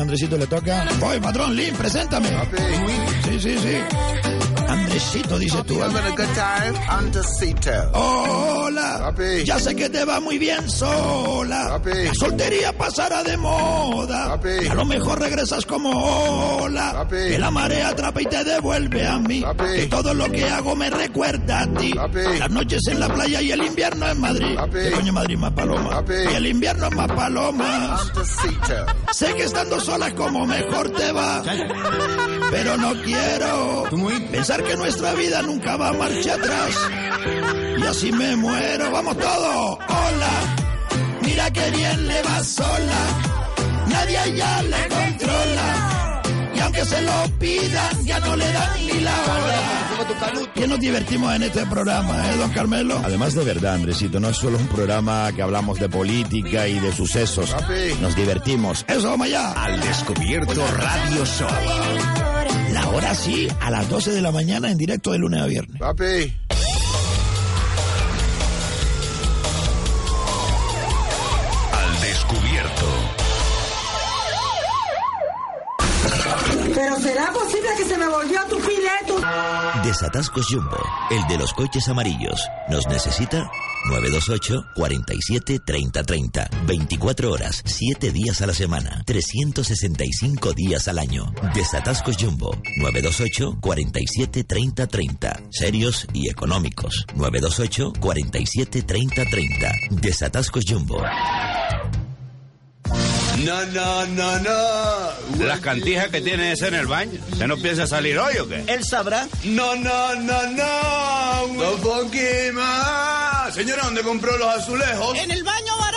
Andresito, le toca. Voy, patrón, Lin, preséntame. Sí, sí, sí. Andresito, dices tú. Hola. Ya sé que te va muy bien sola. La soltería pasará de moda. A lo mejor regresas como ola. Que la marea atrapa y te devuelve a mí. Que todo lo que hago me recuerda a ti. Las noches en la playa y el invierno en Madrid. ¿Qué coño Madrid más paloma? Y el invierno es más palomas. Sé que estando sola es como mejor te va. Pero no quiero pensar que nuestra vida nunca va a marcha atrás. Y así me muero, vamos todos. Hola, mira que bien le va sola. Nadie ya le controla. Y aunque se lo pidan, ya no le dan ni la hora. Y nos divertimos en este programa, ¿eh, don Carmelo? Además de verdad, Andresito, no es solo un programa que hablamos de política y de sucesos. Nos divertimos. Eso, vamos allá. Al descubierto Radio Show. La hora sí, a las 12 de la mañana en directo de lunes a viernes. Papi. Al descubierto. Pero será posible que se me volvió tu pileto. Desatascos Jumbo, el de los coches amarillos. ¿Nos necesita? 928 47 30 30. 24 horas, 7 días a la semana, 365 días al año. Desatascos Jumbo. 928 47 30 30. Serios y económicos. 928 47 30 30. Desatascos Jumbo. No, no, no, no. Las cantijas que tiene ese en el baño. ¿Se no piensa salir hoy o qué? Él sabrá. No, no, no, no. Un poquito más. Señora, ¿dónde compró los azulejos? En el baño barato.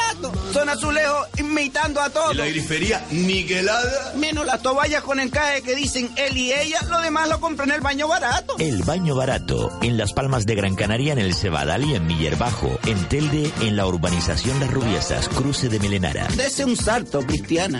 Son azulejos imitando a todos. ¿Y la grifería niquelada? Menos las toallas con encaje que dicen él y ella, lo demás lo compré en el baño barato. El baño barato, en Las Palmas de Gran Canaria, en el Cebadal y en Miller Bajo. En Telde, en la urbanización Las Rubiesas, cruce de Melenara. Dese un salto, Cristiana.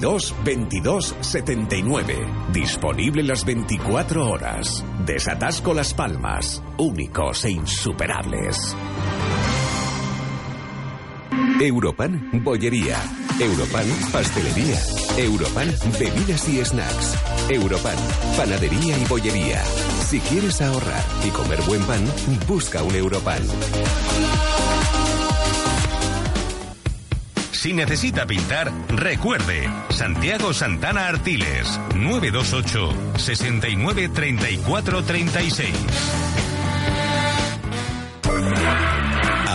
22 79. Disponible las 24 horas. Desatasco Las Palmas. Únicos e insuperables. Europan, bollería. Europan, pastelería. Europan, bebidas y snacks. Europan, panadería y bollería. Si quieres ahorrar y comer buen pan, busca un Europan. Si necesita pintar, recuerde, Santiago Santana Artiles, 928 69 34 36.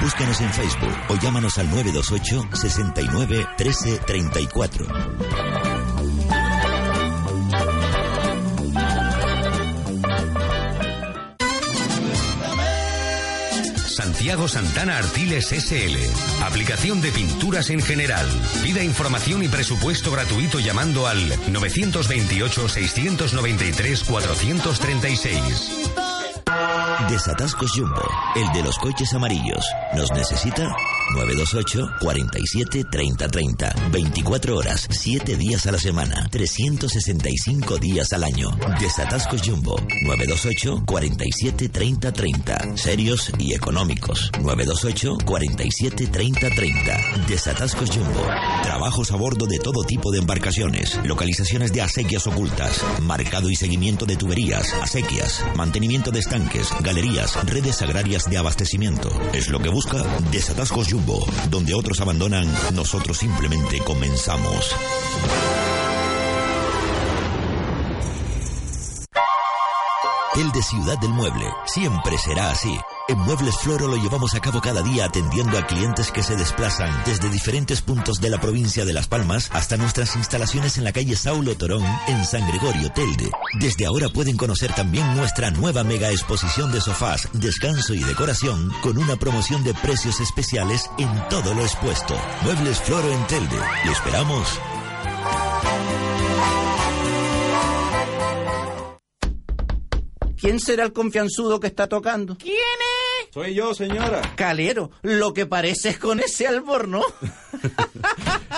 Búscanos en Facebook o llámanos al 928 69 13 34. Santiago Santana Artiles SL. Aplicación de pinturas en general. Pida información y presupuesto gratuito llamando al 928-693-436. Desatascos Jumbo, el de los coches amarillos. ¿Nos necesita? 928 47 30 30. 24 horas, 7 días a la semana, 365 días al año. Desatascos Jumbo, 928 47 30 30. Serios y económicos. 928 47 30 30. Desatascos Jumbo. Trabajos a bordo de todo tipo de embarcaciones. Localizaciones de acequias ocultas. Marcado y seguimiento de tuberías, acequias. Mantenimiento de estanques, galerías, redes agrarias de abastecimiento. Es lo que busca Desatascos Jumbo donde otros abandonan, nosotros simplemente comenzamos. El de Ciudad del Mueble siempre será así. En Muebles Floro lo llevamos a cabo cada día atendiendo a clientes que se desplazan desde diferentes puntos de la provincia de Las Palmas hasta nuestras instalaciones en la calle Saulo Torón en San Gregorio Telde. Desde ahora pueden conocer también nuestra nueva mega exposición de sofás, descanso y decoración con una promoción de precios especiales en todo lo expuesto. Muebles Floro en Telde. Lo esperamos. ¿Quién será el confianzudo que está tocando? ¿Quién es? Soy yo, señora. Calero, lo que parece es con ese alborno. [LAUGHS]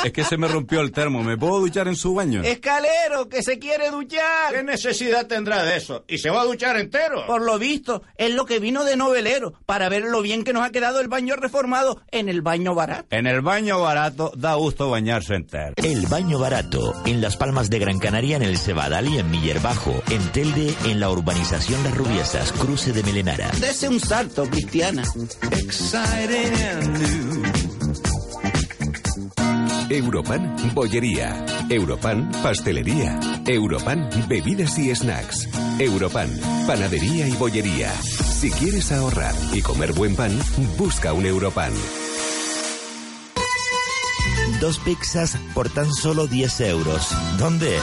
Es que se me rompió el termo. ¿Me puedo duchar en su baño? Escalero, que se quiere duchar. ¿Qué necesidad tendrá de eso? ¿Y se va a duchar entero? Por lo visto, es lo que vino de novelero, para ver lo bien que nos ha quedado el baño reformado en el baño barato. En el baño barato da gusto bañarse entero. El baño barato, en Las Palmas de Gran Canaria, en el Cebadal y en Miller Bajo, en Telde, en la urbanización Las Rubiesas, cruce de Melenara. Dese un salto, Cristiana. Europan, bollería. Europan, pastelería. Europan, bebidas y snacks. Europan, panadería y bollería. Si quieres ahorrar y comer buen pan, busca un Europan. Dos pizzas por tan solo 10 euros. ¿Dónde?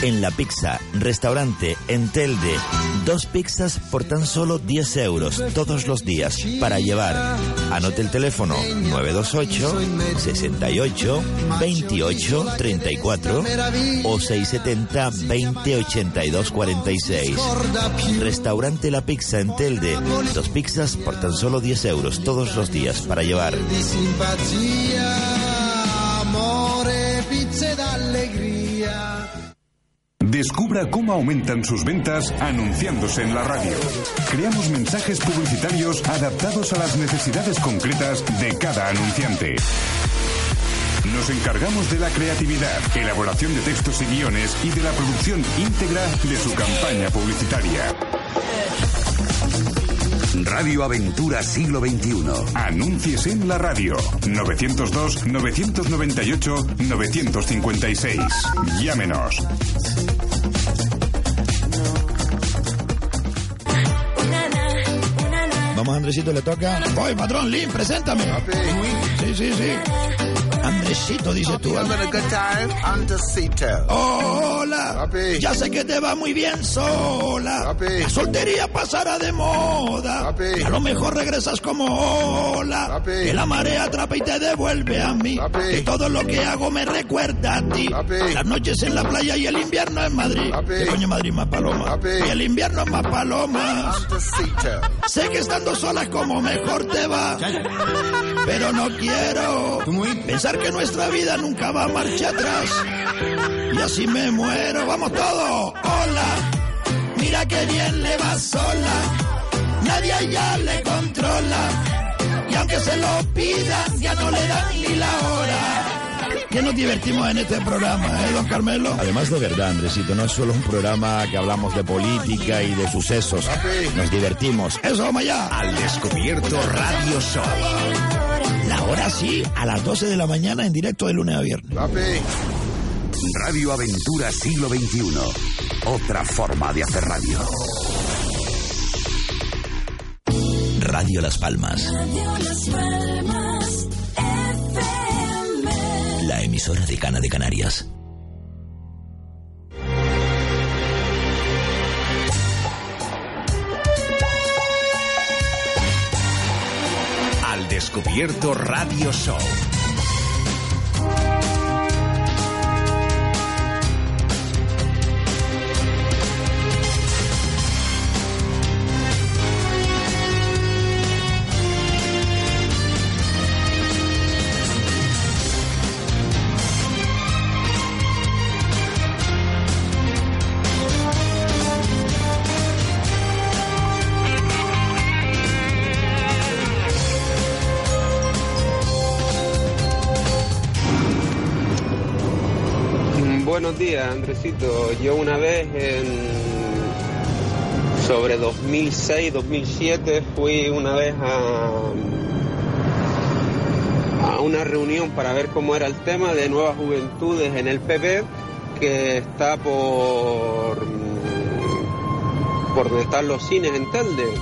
En La Pizza, restaurante en Telde. Dos pizzas por tan solo 10 euros todos los días para llevar. Anote el teléfono 928 68 28 34 o 670 20 82 46. Restaurante La Pizza en Telde. Dos pizzas por tan solo 10 euros todos los días para llevar. Descubra cómo aumentan sus ventas anunciándose en la radio. Creamos mensajes publicitarios adaptados a las necesidades concretas de cada anunciante. Nos encargamos de la creatividad, elaboración de textos y guiones y de la producción íntegra de su campaña publicitaria. Radio Aventura Siglo XXI. Anúnciese en la radio. 902-998-956. Llámenos. Vamos, Andresito, le toca. Voy, patrón, Lin, preséntame. Sí, sí, sí. Andresito, dice tú. Hola. Ya sé que te va muy bien sola. La soltería pasará de moda. A lo mejor regresas como hola. Que la marea atrapa y te devuelve a mí. Que todo lo que hago me recuerda a ti. Las noches en la playa y el invierno en Madrid. ¿Qué coño Madrid más paloma? Y el invierno más palomas. Sé que estando sola es como mejor te va. Pero no quiero pensar que nuestra vida nunca va a marcha atrás. Y así me muero. Vamos todos. Hola. Mira que bien le va sola. Nadie ya le controla. Y aunque se lo pidan, ya no le dan ni la hora. Que nos divertimos en este programa, ¿eh, don Carmelo? Además de verdad, Andresito, no es solo un programa que hablamos de política y de sucesos. Nos divertimos. Eso, vamos allá. Al descubierto Radio Show. La hora sí, a las 12 de la mañana en directo de lunes a viernes. Radio Aventura Siglo XXI. Otra forma de hacer radio. Radio Las Palmas. La emisora de Cana de Canarias. Al descubierto Radio Show. Buenos días, Andresito. Yo una vez en sobre 2006, 2007 fui una vez a a una reunión para ver cómo era el tema de nuevas juventudes en el PP que está por por donde están los cines en Telde.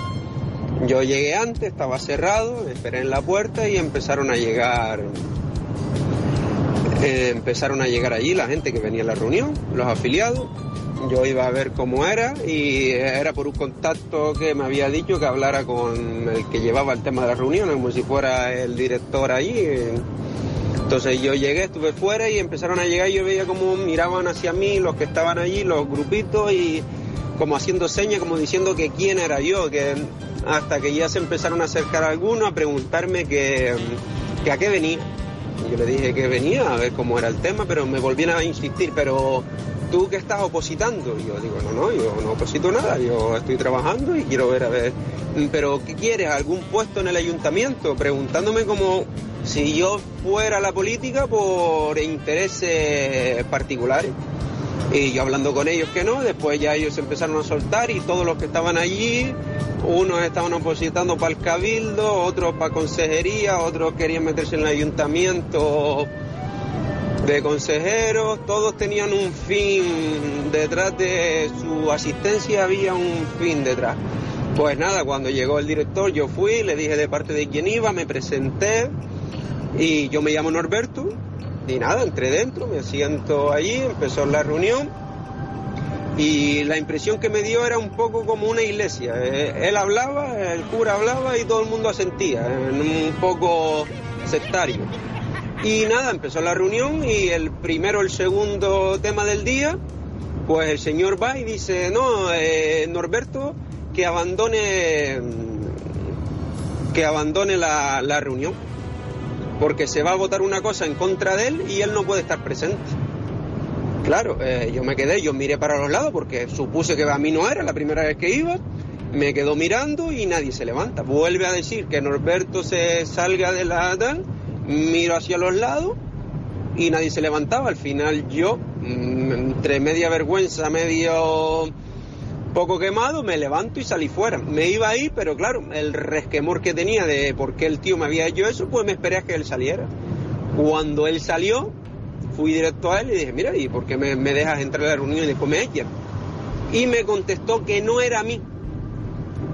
Yo llegué antes, estaba cerrado, esperé en la puerta y empezaron a llegar empezaron a llegar allí la gente que venía a la reunión, los afiliados. Yo iba a ver cómo era y era por un contacto que me había dicho que hablara con el que llevaba el tema de la reunión, como si fuera el director allí. Entonces yo llegué, estuve fuera y empezaron a llegar y yo veía como miraban hacia mí los que estaban allí, los grupitos y como haciendo señas, como diciendo que quién era yo, que hasta que ya se empezaron a acercar algunos a preguntarme que a qué venía. Yo le dije que venía a ver cómo era el tema, pero me volvían a insistir, pero tú que estás opositando. Y yo digo, no, no, yo no oposito nada, yo estoy trabajando y quiero ver a ver. Pero ¿qué quieres? ¿Algún puesto en el ayuntamiento? Preguntándome como si yo fuera la política por intereses particulares. Y yo hablando con ellos que no, después ya ellos empezaron a soltar y todos los que estaban allí, unos estaban opositando para el cabildo, otros para consejería, otros querían meterse en el ayuntamiento de consejeros, todos tenían un fin detrás de su asistencia, había un fin detrás. Pues nada, cuando llegó el director yo fui, le dije de parte de quién iba, me presenté y yo me llamo Norberto y nada, entré dentro, me siento allí, empezó la reunión y la impresión que me dio era un poco como una iglesia. Eh, Él hablaba, el cura hablaba y todo el mundo asentía, un poco sectario. Y nada, empezó la reunión y el primero, el segundo tema del día, pues el señor va y dice, no, eh, Norberto, que abandone, que abandone la, la reunión, porque se va a votar una cosa en contra de él y él no puede estar presente. Claro, eh, yo me quedé, yo miré para los lados porque supuse que a mí no era la primera vez que iba, me quedo mirando y nadie se levanta. Vuelve a decir que Norberto se salga de la tal, miro hacia los lados y nadie se levantaba. Al final yo, mm, entre media vergüenza, medio poco quemado, me levanto y salí fuera. Me iba a ir, pero claro, el resquemor que tenía de por qué el tío me había hecho eso, pues me esperé a que él saliera. Cuando él salió, fui directo a él y dije, mira, ¿y por qué me, dejas entrar a la reunión y después me? Y me contestó que no era a mí,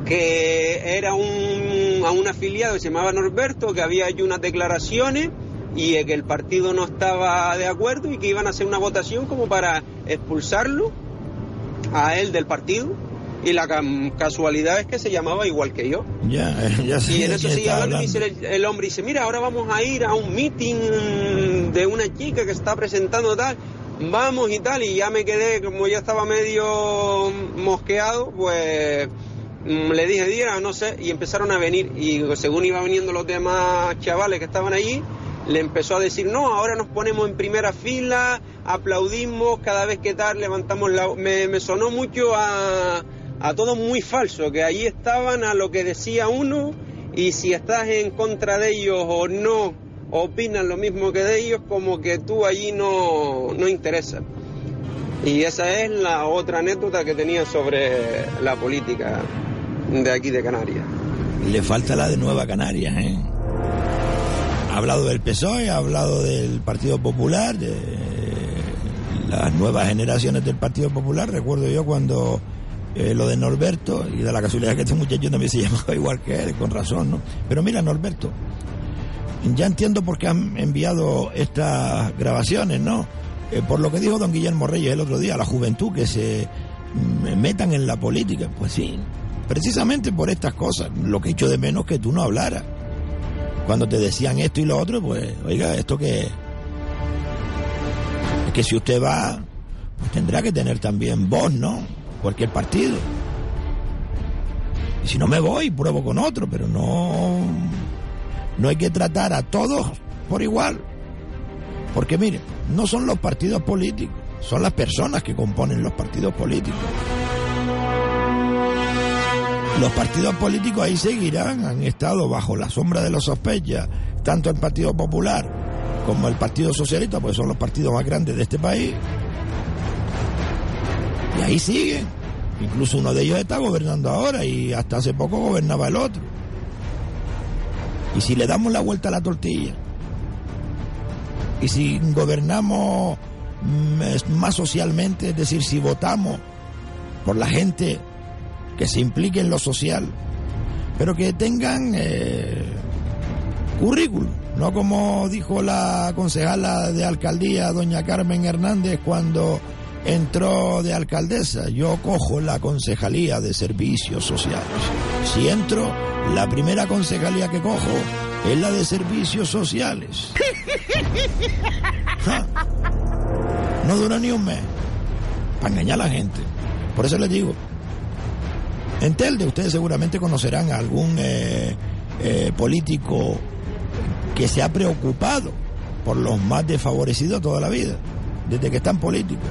que era a un afiliado que se llamaba Norberto, que había hecho unas declaraciones y que el partido no estaba de acuerdo y que iban a hacer una votación como para expulsarlo a él del partido. Y la casualidad es que se llamaba igual que yo. Ya, [LAUGHS] ya sé Y en eso y dice el, el hombre, dice, mira, ahora vamos a ir a un meeting de una chica que está presentando tal, vamos y tal, y ya me quedé, como ya estaba medio mosqueado, pues mm, le dije, día, no sé, y empezaron a venir, y según iban viniendo los demás chavales que estaban allí, le empezó a decir, no, ahora nos ponemos en primera fila, aplaudimos cada vez que tal, levantamos la... Me, sonó mucho a, todo muy falso, que allí estaban a lo que decía uno y si estás en contra de ellos o no opinan lo mismo que de ellos, como que tú allí no, no interesas. Y esa es la otra anécdota que tenía sobre la política de aquí de Canarias. Le falta la de Nueva Canarias, ¿eh? Ha hablado del PSOE, ha hablado del Partido Popular, de las nuevas generaciones del Partido Popular. Recuerdo yo cuando eh, lo de Norberto, y de la casualidad que este muchacho también se [LAUGHS] llamaba igual que él, con razón, ¿no? Pero mira, Norberto, ya entiendo por qué han enviado estas grabaciones, ¿no? Eh, por lo que dijo don Guillermo Reyes el otro día, la juventud que se mm, metan en la política, pues sí, precisamente por estas cosas, lo que echo de menos que tú no hablaras. Cuando te decían esto y lo otro, pues, oiga, esto que... Es que si usted va, pues tendrá que tener también voz, ¿no? Cualquier partido. Y si no me voy, pruebo con otro, pero no... No hay que tratar a todos por igual. Porque mire, no son los partidos políticos, son las personas que componen los partidos políticos. Los partidos políticos ahí seguirán, han estado bajo la sombra de los sospechas, tanto el Partido Popular como el Partido Socialista, pues son los partidos más grandes de este país. Y ahí siguen. Incluso uno de ellos está gobernando ahora y hasta hace poco gobernaba el otro. Y si le damos la vuelta a la tortilla, y si gobernamos mm, más socialmente, es decir, si votamos por la gente que se implique en lo social, pero que tengan eh, currículum, no como dijo la concejala de alcaldía, doña Carmen Hernández, cuando entró de alcaldesa. Yo cojo la concejalía de servicios sociales. Si entro, la primera concejalía que cojo es la de servicios sociales. [LAUGHS] No dura ni un mes para engañar a la gente. Por eso les digo, En Telde ustedes seguramente conocerán a algún eh, eh, político que se ha preocupado por los más desfavorecidos toda la vida, desde que está en política.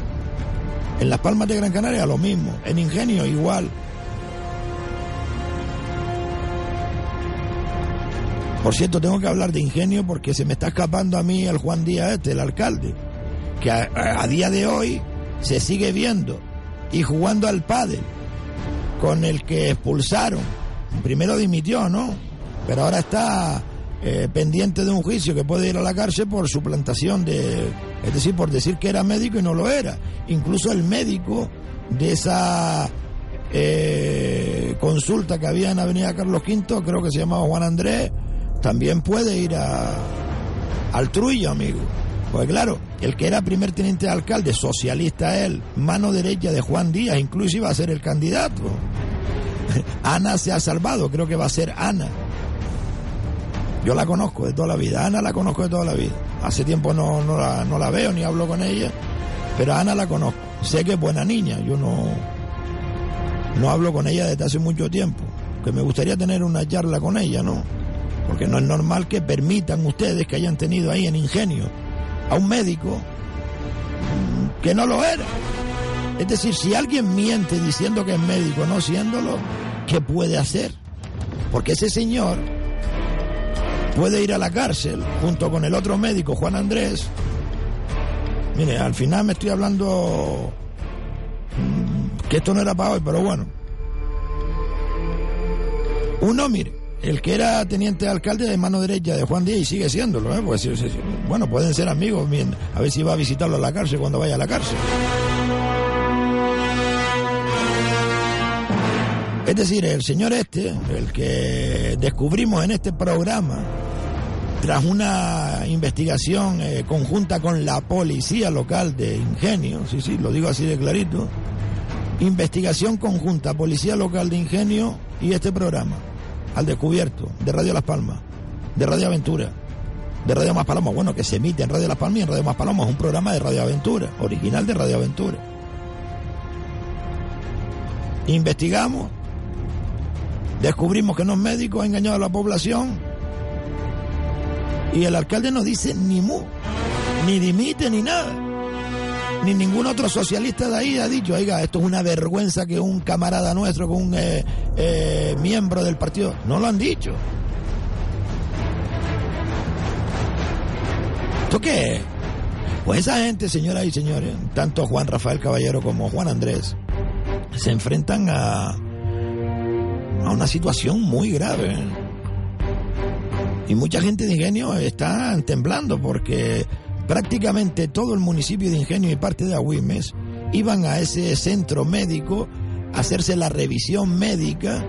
En Las Palmas de Gran Canaria lo mismo, en Ingenio igual. Por cierto, tengo que hablar de Ingenio porque se me está escapando a mí el Juan Díaz este, el alcalde, que a, a día de hoy se sigue viendo y jugando al pádel con el que expulsaron. Primero dimitió, ¿no? Pero ahora está eh, pendiente de un juicio que puede ir a la cárcel por suplantación de, es decir, por decir que era médico y no lo era. Incluso el médico de esa eh, consulta que había en Avenida Carlos V, creo que se llamaba Juan Andrés, también puede ir a, al trullo, amigo. Pues claro, el que era primer teniente de alcalde, socialista él, mano derecha de Juan Díaz, incluso iba a ser el candidato. [LAUGHS] Ana se ha salvado, creo que va a ser Ana. Yo la conozco de toda la vida, Ana la conozco de toda la vida. Hace tiempo no, no, la, no la veo ni hablo con ella, pero Ana la conozco. Sé que es buena niña, yo no, no hablo con ella desde hace mucho tiempo. Que me gustaría tener una charla con ella, ¿no? Porque no es normal que permitan ustedes que hayan tenido ahí en Ingenio a un médico que no lo era. Es decir, si alguien miente diciendo que es médico, no siéndolo, ¿qué puede hacer? Porque ese señor puede ir a la cárcel junto con el otro médico, Juan Andrés. Mire, al final me estoy hablando mm, que esto no era para hoy, pero bueno. Uno, mire, el que era teniente de alcalde de mano derecha de Juan Díaz y sigue siéndolo, ¿eh? Pues, bueno, pueden ser amigos, a ver si va a visitarlo a la cárcel cuando vaya a la cárcel. Es decir, el señor este, el que descubrimos en este programa, tras una investigación eh, conjunta con la policía local de Ingenio, sí, sí, lo digo así de clarito, investigación conjunta, policía local de Ingenio y este programa al descubierto, de Radio Las Palmas, de Radio Aventura, de Radio Más Paloma, bueno, que se emite en Radio Las Palmas y en Radio Más Paloma, es un programa de Radio Aventura, original de Radio Aventura. Investigamos, descubrimos que no es médico, ha engañado a la población y el alcalde no dice ni mu, ni dimite ni nada. Ni ningún otro socialista de ahí ha dicho, oiga, esto es una vergüenza que un camarada nuestro, que un eh, eh, miembro del partido, no lo han dicho. ¿Esto qué es? Pues esa gente, señoras y señores, tanto Juan Rafael Caballero como Juan Andrés, se enfrentan a, a una situación muy grave. Y mucha gente de ingenio está temblando porque prácticamente todo el municipio de Ingenio y parte de Agüimes iban a ese centro médico a hacerse la revisión médica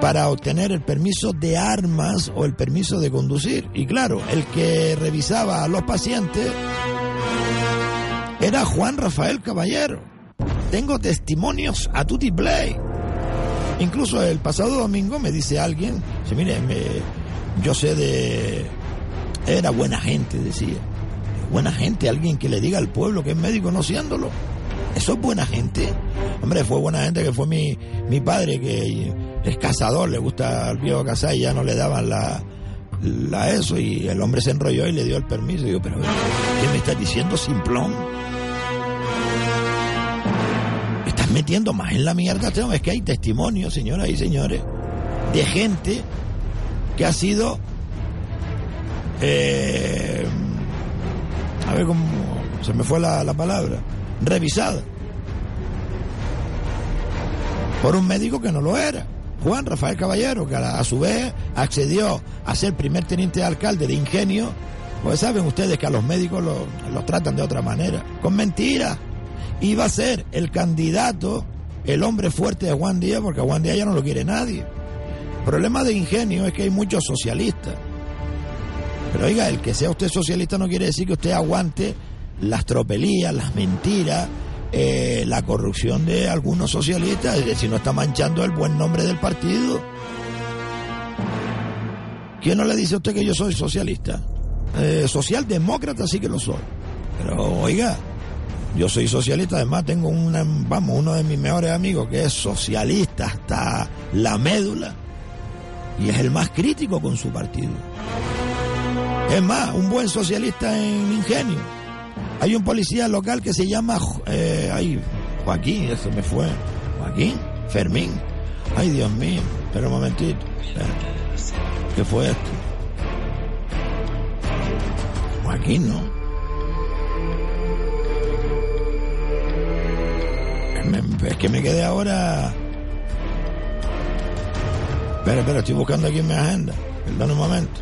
para obtener el permiso de armas o el permiso de conducir. Y claro, el que revisaba a los pacientes era Juan Rafael Caballero. Tengo testimonios a Tutti Play. Incluso el pasado domingo me dice alguien, mire, me, yo sé de... Era buena gente, decía. Buena gente, alguien que le diga al pueblo que es médico no siéndolo. Eso es buena gente. Hombre, fue buena gente que fue mi, mi padre, que es cazador, le gusta al viejo cazar y ya no le daban la, la eso. Y el hombre se enrolló y le dio el permiso. Y digo, pero ¿qué me estás diciendo, simplón? estás metiendo más en la mierda. Es que hay testimonios, señoras y señores, de gente que ha sido, eh, a ver cómo se me fue la, la palabra, revisada por un médico que no lo era. Juan Rafael Caballero, que a, su vez accedió a ser primer teniente de alcalde de Ingenio, pues saben ustedes que a los médicos los lo tratan de otra manera, con mentiras. Iba a ser el candidato, el hombre fuerte de Juan Díaz, porque a Juan Díaz ya no lo quiere nadie. Problema de Ingenio es que hay muchos socialistas. Pero oiga, el que sea usted socialista no quiere decir que usted aguante las tropelías, las mentiras, eh, la corrupción de algunos socialistas, decir, no está manchando el buen nombre del partido. ¿Quién no le dice a usted que yo soy socialista? Eh, socialdemócrata sí que lo soy. Pero oiga, Yo soy socialista, además tengo una, vamos, uno de mis mejores amigos que es socialista hasta la médula y es el más crítico con su partido. Es más, un buen socialista en ingenio. Hay un policía local que se llama eh, ay, Joaquín, eso me fue. Joaquín, Fermín. Ay, Dios mío, espera un momentito. ¿Qué fue esto? Joaquín, ¿no? Es que me quedé ahora. Espera, espera, estoy buscando aquí en mi agenda. Perdón un momento.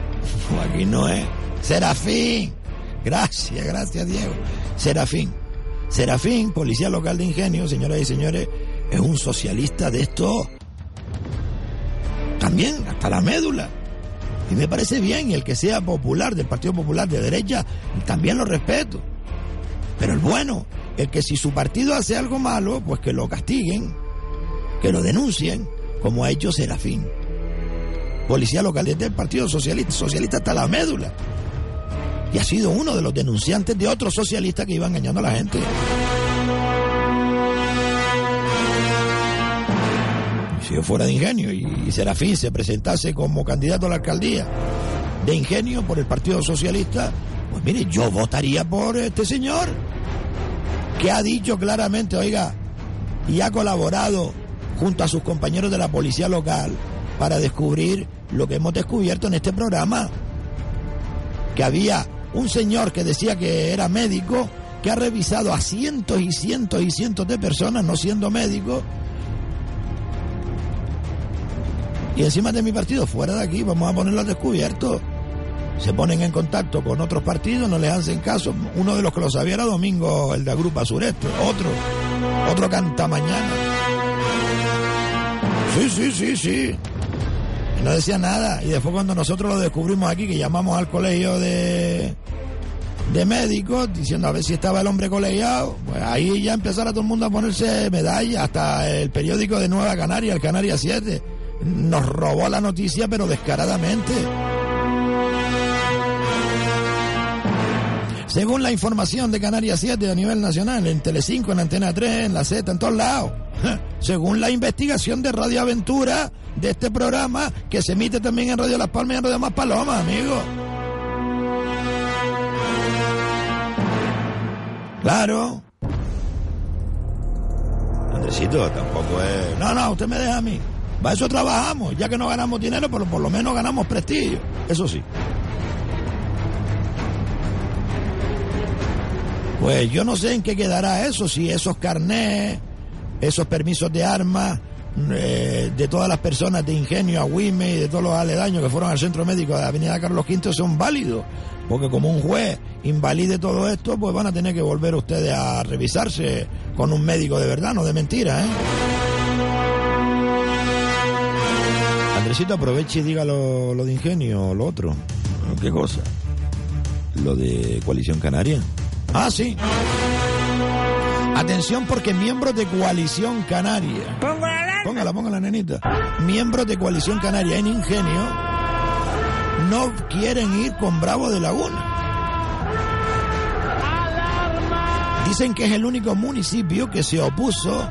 [LAUGHS] Joaquín no es. Serafín. Gracias, gracias, Diego. Serafín. Serafín, policía local de Ingenio, señoras y señores, es un socialista de esto. También, hasta la médula. Y me parece bien, y el que sea popular, del Partido Popular de derecha, también lo respeto. Pero el bueno, el que si su partido hace algo malo, pues que lo castiguen, que lo denuncien, como ha hecho Serafín. Policía local del Partido Socialista, socialista hasta la médula. Y ha sido uno de los denunciantes de otros socialistas que iban engañando a la gente. Si yo fuera de Ingenio y Serafín se presentase como candidato a la alcaldía de Ingenio por el Partido Socialista, pues mire, yo votaría por este señor que ha dicho claramente, oiga, y ha colaborado junto a sus compañeros de la policía local para descubrir lo que hemos descubierto en este programa. Que había un señor que decía que era médico, que ha revisado a cientos y cientos y cientos de personas no siendo médico. Y encima de mi partido, fuera de aquí, vamos a ponerlo al descubierto. Se ponen en contacto con otros partidos, no les hacen caso. Uno de los que lo sabía era Domingo, el de Agrupa Sureste. Otro, otro canta mañana. Sí, sí, sí, sí. No decía nada. Y después cuando nosotros lo descubrimos aquí, que llamamos al colegio de, de médicos, diciendo a ver si estaba el hombre colegiado, pues ahí ya empezara todo el mundo a ponerse medallas, hasta el periódico de Nueva Canaria, el Canaria 7, nos robó la noticia, pero descaradamente. Según la información de Canarias 7 a nivel nacional, en Telecinco, en Antena 3, en la Z, en todos lados. Según la investigación de Radio Aventura, de este programa, que se emite también en Radio Las Palmas y en Radio Más Palomas, amigo. Claro. Andresito, tampoco es... No, no, usted me deja a mí. Para eso trabajamos. Ya que no ganamos dinero, pero por lo menos ganamos prestigio. Eso sí. Pues yo no sé en qué quedará eso, si esos carnés, esos permisos de armas, eh, de todas las personas de Ingenio a Wime y de todos los aledaños que fueron al centro médico de la Avenida Carlos V son válidos. Porque como un juez invalide todo esto, pues van a tener que volver ustedes a revisarse con un médico de verdad, no de mentira, ¿eh? Andresito, aproveche y diga lo, lo de Ingenio, lo otro. ¿Qué cosa? Lo de Coalición Canaria. Ah, sí. Atención porque miembros de Coalición Canaria. Póngala, póngala, nenita. Miembros de Coalición Canaria en Ingenio no quieren ir con Bravo de Laguna. Dicen que es el único municipio que se opuso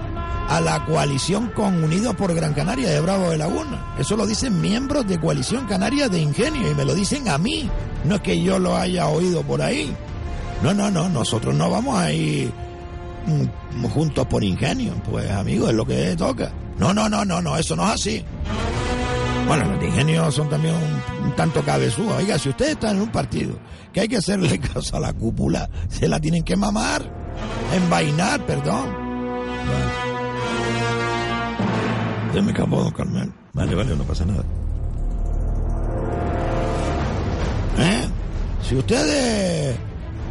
a la coalición con Unidos por Gran Canaria de Bravo de Laguna. Eso lo dicen miembros de Coalición Canaria de Ingenio y me lo dicen a mí. No es que yo lo haya oído por ahí. No, no, no, nosotros no vamos a ir juntos por ingenio. Pues amigo, es lo que toca. No, no, no, no, no, eso no es así. Bueno, los de ingenio son también un, un tanto cabezudos. Oiga, si ustedes están en un partido que hay que hacerle [LAUGHS] caso a la cúpula, se la tienen que mamar, envainar, perdón. Vale. Ya me acabó, don Carmel. Vale, vale, no pasa nada. ¿Eh? Si ustedes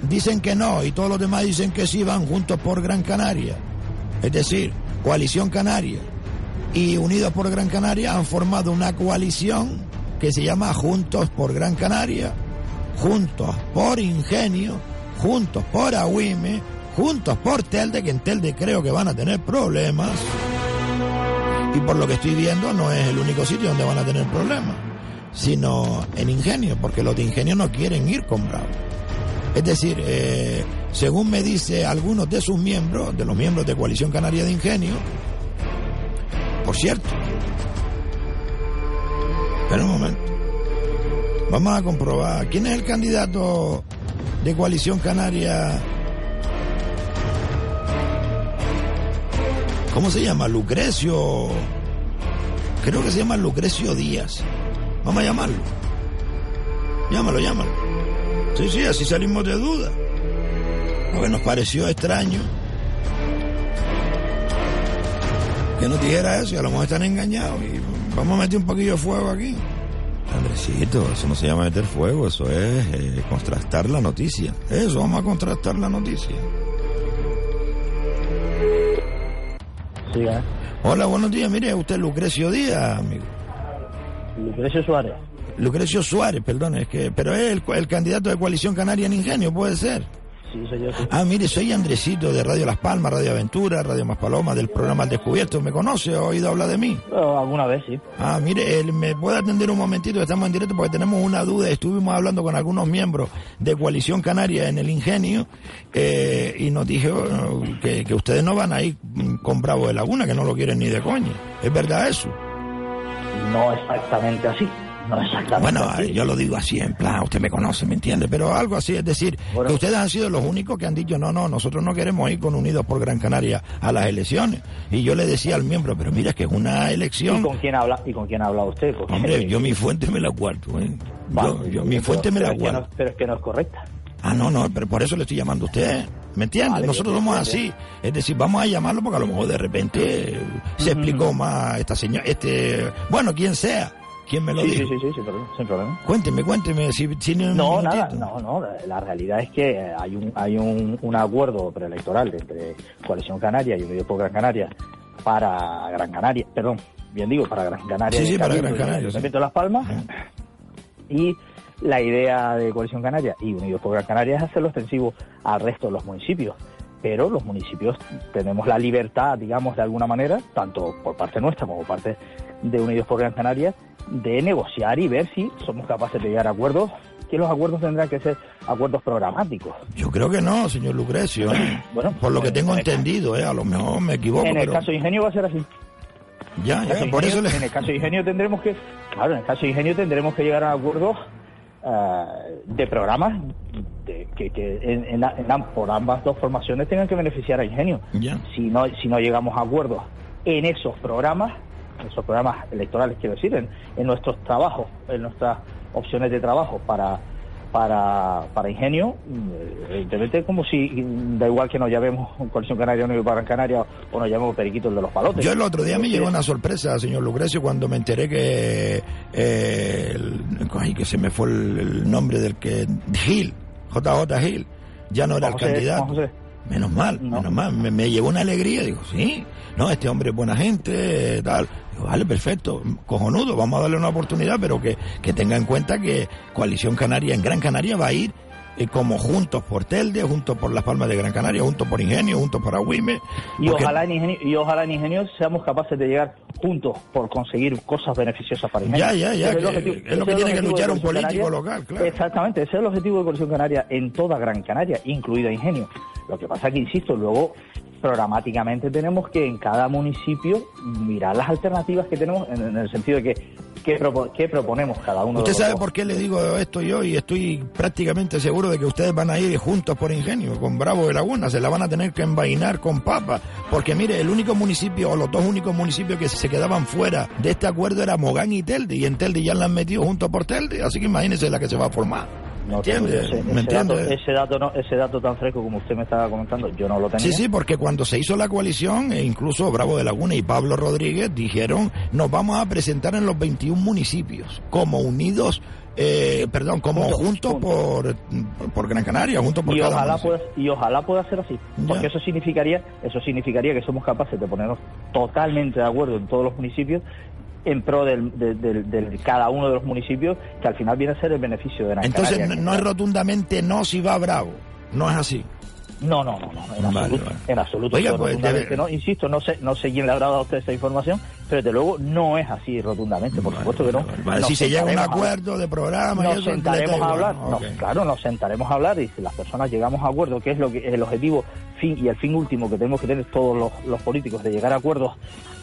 dicen que no y todos los demás dicen que sí, van juntos por Gran Canaria, es decir, Coalición Canaria y Unidos por Gran Canaria han formado una coalición que se llama Juntos por Gran Canaria, Juntos por Ingenio, Juntos por Agüime, Juntos por Telde, que en Telde creo que van a tener problemas. Y por lo que estoy viendo no es el único sitio donde van a tener problemas, sino en Ingenio, porque los de Ingenio no quieren ir con Bravo. Es decir, eh, según me dice algunos de sus miembros, de los miembros de Coalición Canaria de Ingenio, por cierto, espera un momento, vamos a comprobar, ¿quién es el candidato de Coalición Canaria? ¿Cómo se llama? Lucrecio, creo que se llama Lucrecio Díaz. Vamos a llamarlo. Llámalo, llámalo. Sí, sí, así salimos de duda. Lo que nos pareció extraño que nos dijera eso y a lo mejor están engañados y vamos a meter un poquillo de fuego aquí. Andresito, eso no se llama meter fuego, eso es eh, contrastar la noticia. Eso, vamos a contrastar la noticia. Sí, ¿eh? Hola, buenos días. Mire, usted es Lucrecio Díaz, amigo. Lucrecio Suárez. Lucrecio Suárez, perdón, es que, pero es el, el candidato de Coalición Canaria en Ingenio, puede ser. Sí, sí. Ah, mire, soy Andresito de Radio Las Palmas, Radio Aventura, Radio Más Paloma, del programa Al Descubierto. ¿Me conoce? ¿Ha oído hablar de mí? Alguna vez, sí. Ah, mire, él me puede atender un momentito, estamos en directo porque tenemos una duda. Estuvimos hablando con algunos miembros de Coalición Canaria en el Ingenio eh, y nos dijo eh, que, que ustedes no van a ir con Bravo de Laguna, que no lo quieren ni de coña. ¿Es verdad eso? No exactamente así. No exactamente Bueno, así. yo lo digo así, en plan, usted me conoce, ¿me entiende? Pero algo así, es decir, que ustedes han sido los únicos que han dicho, no, no, nosotros no queremos ir con Unidos por Gran Canaria a las elecciones. Y yo le decía al miembro, pero mira, es que es una ¿Y elección. con quién habla, y con quién ha hablado usted? Porque- Hombre, [LAUGHS] yo mi fuente me la guardo, ¿eh? Vale, Yo, yo mi pero- fuente me la es que no- guardo. pero es que no es correcta. Ah, no, no, pero por eso le estoy llamando a usted. ¿Me entiende? Vale, Nosotros somos así. Es decir, vamos a llamarlo porque a lo mejor de repente se explicó más esta señora, este, bueno, quien sea, quien me lo Sí, sí, dijo. sí, sí, sin problema. Sin problema. Cuénteme, cuénteme, si tiene un No, minutito. nada, no, no. La, realidad es que eh, hay un hay un, un acuerdo preelectoral entre Coalición Canaria y Unidos por Gran Canaria para Gran Canaria, perdón, bien digo, para Gran Canaria. Sí, sí, para Gran Canaria, sí. Ayuntamiento de Las Palmas. Y la idea de Coalición Canaria y Unidos por Gran Canaria es hacerlo extensivo al resto de los municipios. Pero los municipios tenemos la libertad, digamos, de alguna manera, tanto por parte nuestra como por parte de Unidos por Gran Canaria, de negociar y ver si somos capaces de llegar a acuerdos, que los acuerdos tendrán que ser acuerdos programáticos. Yo creo que no, señor Lucrecio. ¿eh? [CLEARS THROAT] Bueno, por lo que en- tengo en entendido, ¿eh? a lo mejor me equivoco, en el pero caso de Ingenio va a ser así. ya, ya, por eso Ingenio- le... En el caso de Ingenio tendremos que, claro, en el caso de Ingenio tendremos que llegar a acuerdos ah, de programas de- que, que en, en en por ambas dos formaciones tengan que beneficiar a Ingenio. Ya. Si no, si no llegamos a acuerdos en esos programas, en esos programas electorales, quiero decir, en, en nuestros trabajos, en nuestras opciones de trabajo para para, para Ingenio, mm, evidentemente como si da igual que nos llamemos Coalición Canaria Unido para Gran Canaria o nos llamemos Periquitos de los Palotes. Yo el otro día me llegó una sorpresa, señor Lucrecio, cuando me enteré que... eh, el- ay, que se me fue el, el nombre del que... Gil, JJ Gil, ya no era Juan el José- candidato. Juan José. Menos mal, menos mal. Me, me llevó una alegría. Digo, sí, no, este hombre es buena gente, tal. Vale, perfecto, cojonudo, vamos a darle una oportunidad, pero que, que tenga en cuenta que Coalición Canaria en Gran Canaria va a ir eh, como juntos por Telde, juntos por Las Palmas de Gran Canaria, juntos por Ingenio, juntos por Agüime. Y porque- ojalá, en Ingenio, y ojalá en Ingenio seamos capaces de llegar juntos por conseguir cosas beneficiosas para Ingenio. Ya, ya, ya, que objetivo- es lo que tiene que luchar un político Canaria. local, claro. Exactamente, ese es el objetivo de Coalición Canaria en toda Gran Canaria, incluida Ingenio. Lo que pasa que, insisto, luego programáticamente tenemos que en cada municipio mirar las alternativas que tenemos en, en el sentido de que qué, propo- qué proponemos cada uno Usted de los sabe dos. por qué le digo esto yo y estoy prácticamente seguro de que ustedes van a ir juntos por ingenio, con Bravo de Laguna, se la van a tener que envainar con papa, porque mire, el único municipio o los dos únicos municipios que se quedaban fuera de este acuerdo era Mogán y Telde, y en Telde ya la han metido juntos por Telde, así que imagínese la que se va a formar. ¿Me entiende? ese, ¿Me ese dato, entiende? ese dato no, ese dato tan fresco como usted me estaba comentando, yo no lo tenía. Sí, sí, porque cuando se hizo la coalición, e incluso Bravo de Laguna y Pablo Rodríguez dijeron, nos vamos a presentar en los 21 municipios, como unidos, eh, perdón, como juntos, por, por Gran Canaria, juntos por y cada ojalá pueda, y ojalá pueda ser así porque eso significaría eso significaría que somos capaces de ponernos totalmente de acuerdo en todos los municipios en pro del, del- cada uno de los municipios que al final viene a ser el beneficio de Gran Entonces, no, no es rotundamente no si va Bravo, no es así. No, no, no, no, en Vale, absoluto. vale. En absoluto. Oiga, pues, no. Insisto, no sé, no sé quién le habrá dado a usted esa información, pero desde luego no es así rotundamente, por supuesto que no. Si se llega a un a- acuerdo de programa y nos eso, sentaremos a hablar, no, claro, nos sentaremos a hablar y si las personas llegamos a acuerdo, que es lo que es el objetivo fin y el fin último que tenemos que tener todos los, los políticos de llegar a acuerdos,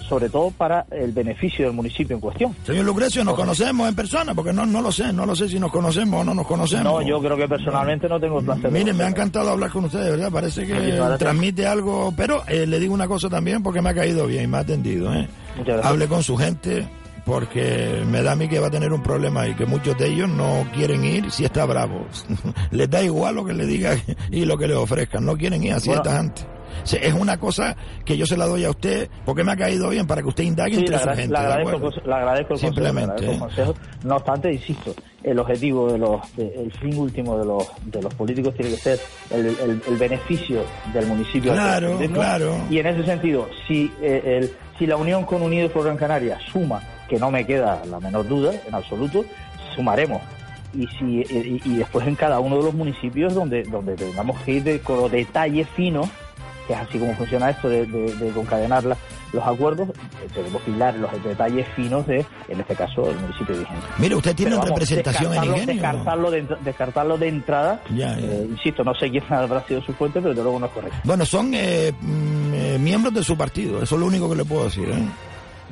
sobre todo para el beneficio del municipio en cuestión. Señor Lucrecio, ¿nos conocemos en persona? Porque no, no lo sé, no lo sé si nos conocemos o no nos conocemos. No, yo creo que personalmente no tengo el placer. de Miren, me ha encantado hablar con ustedes, ¿verdad? Parece que transmite algo, pero eh, le digo una cosa también porque me ha caído bien, me ha atendido, ¿eh? Muchas gracias. Hable con su gente porque me da a mí que va a tener un problema y que muchos de ellos no quieren ir si está bravo. [LAUGHS] Les da igual lo que le diga [LAUGHS] y lo que le ofrezcan, no quieren ir así Bueno. esta gente. Es una cosa que yo se la doy a usted porque me ha caído bien para que usted indague Sí, entre le, su agra- gente. le ¿de agradezco, le agradezco el consejo, Simplemente, le agradezco el ¿eh? consejo. No obstante, insisto, el objetivo de los, de- el fin último de los, de los políticos tiene que ser el, el- el beneficio del municipio. Claro, claro. Y en ese sentido, si eh, el, si la unión con Unidos por Gran Canaria suma, que no me queda la menor duda, en absoluto, sumaremos. Y, si, y, y después en cada uno de los municipios donde, donde tengamos que ir de, con los detalles finos, que es así como funciona esto de, de- de concadenar la- los acuerdos, eh, tenemos que hilar los detalles finos de, en este caso, el municipio vigente. Mire, usted tiene vamos, representación en Ingenio. Descartarlo de, descartarlo de entrada, Ya, ya. eh, insisto, no sé quién [LAUGHS] habrá sido su fuente, pero de luego no es correcto. Bueno, son eh, mm, eh, miembros de su partido, eso es lo único que le puedo decir. ¿eh?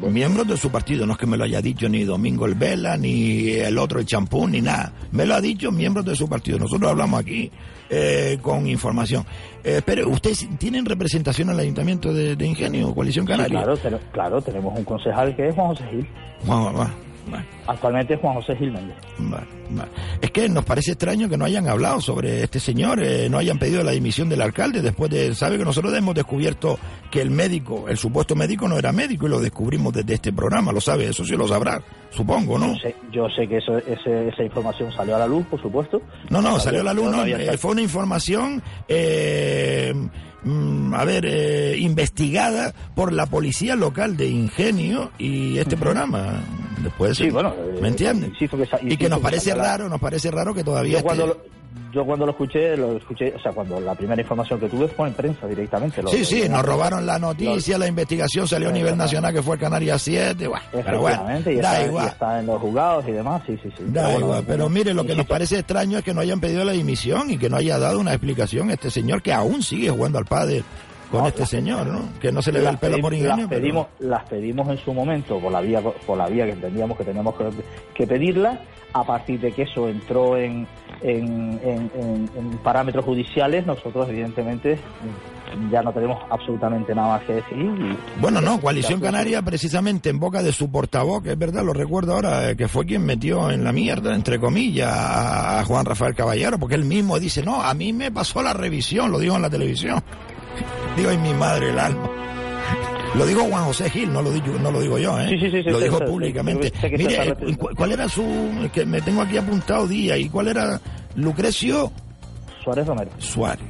Miembros de su partido, no es que me lo haya dicho ni Domingo el Vela, ni el otro el champú, ni nada. Me lo ha dicho miembros de su partido. Nosotros hablamos aquí eh, con información. Eh, pero, ¿ustedes tienen representación en el Ayuntamiento de, de Ingenio, Coalición Sí, Canaria? claro, claro, tenemos un concejal que es Juan José Gil. Juan- Juan- Actualmente Juan José Gil Méndez. Vale, vale. Es que nos parece extraño que no hayan hablado sobre este señor, eh, no hayan pedido la dimisión del alcalde después de, sabe que nosotros hemos descubierto que el médico, el supuesto médico no era médico y lo descubrimos desde este programa, lo sabe, eso sí lo sabrá, supongo, ¿no? Yo sé, yo sé que eso, ese- esa información salió a la luz, por supuesto. No, no, salió a la luz, no, todavía eh, fue una información, eh, mm, a ver, eh, investigada por la policía local de Ingenio y este programa. Después, Sí, bueno, eh, ¿me entiendes? que sa- Y que nos parece raro, nos parece raro que todavía Yo esté- cuando, lo, yo cuando lo escuché, lo escuché, o sea, cuando la primera información que tuve fue en prensa directamente. lo- Sí, sí, nos robaron la noticia, la investigación salió a nivel nacional que fue Canarias 7, bueno, pero bueno, y, da está, y igual, está en los juzgados y demás, sí, sí, sí. da Pero bueno, igual, pero mire, lo que nos parece extraño es que no hayan pedido la dimisión y que no haya dado una explicación este señor que aún sigue jugando al padre con No, este señor, ¿no? Que no se le las el pelo por ingenio, las pero- pedimos, las pedimos en su momento por la vía por la vía que entendíamos que teníamos que, que pedirla. A partir de que eso entró en, en, en- en- en parámetros judiciales, nosotros evidentemente ya no tenemos absolutamente nada más que decir. y- Bueno, no, Coalición Canaria precisamente en boca de su portavoz, que es verdad, lo recuerdo ahora, que fue quien metió en la mierda, entre comillas, a Juan Rafael Caballero, porque él mismo dice, no, a mí me pasó la revisión, lo dijo en la televisión. Digo, ay, mi madre, el alma. Lo digo Juan José Gil, no lo digo, no lo digo yo, ¿eh? Sí, sí, sí, sí, lo dijo públicamente. Mire, está eh, refiriendo. ¿cu- ¿cuál era su, que me tengo aquí apuntado día, y cuál era Lucrecio? Suárez Romero. Suárez.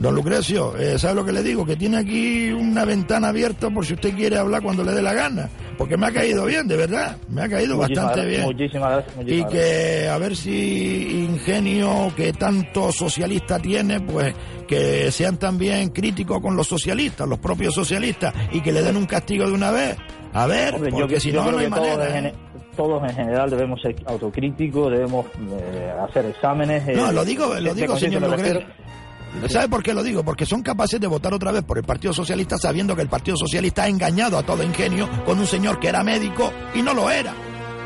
Don Lucrecio, eh, ¿sabe lo que le digo? Que tiene aquí una ventana abierta por si usted quiere hablar cuando le dé la gana. Porque me ha caído bien, de verdad. Me ha caído Muchísimas bastante gracias, bien. Muchísimas gracias. Y muchísimas gracias. que a ver si Ingenio, que tanto socialista tiene, pues que sean también críticos con los socialistas, los propios socialistas, y que le den un castigo de una vez. A ver, Hombre, porque que- si yo no, no hay manera. en, ¿eh? todos en general debemos ser autocríticos, debemos eh, hacer exámenes. eh, No, lo digo, lo digo, señor. ¿Sabe por qué lo digo? Porque son capaces de votar otra vez por el Partido Socialista sabiendo que el Partido Socialista ha engañado a todo ingenio con un señor que era médico y no lo era.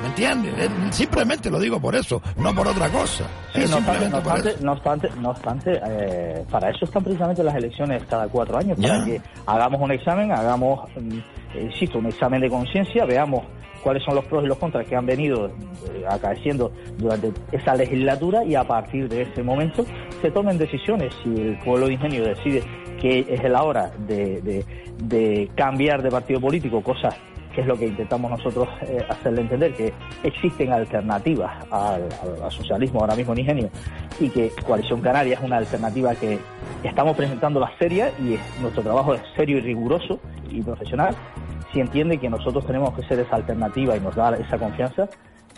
¿Me entiendes? Simplemente lo digo por eso, no por otra cosa. Sí, no obstante, no obstante, eso. no obstante, no obstante, eh, para eso están precisamente las elecciones cada cuatro años, para que hagamos un examen, hagamos, mm, eh, insisto, un examen de conciencia, veamos cuáles son los pros y los contras que han venido eh, acaeciendo durante esa legislatura y a partir de ese momento se tomen decisiones. Si el pueblo de Ingenio decide que es la hora de, cambiar de partido político, cosas que es lo que intentamos nosotros eh, hacerle entender, que existen alternativas al, al- al socialismo ahora mismo en Ingenio y que Coalición Canaria es una alternativa que estamos presentando la seria y es- nuestro trabajo es serio y riguroso y profesional. Si entiende que nosotros tenemos que ser esa alternativa y nos da esa confianza,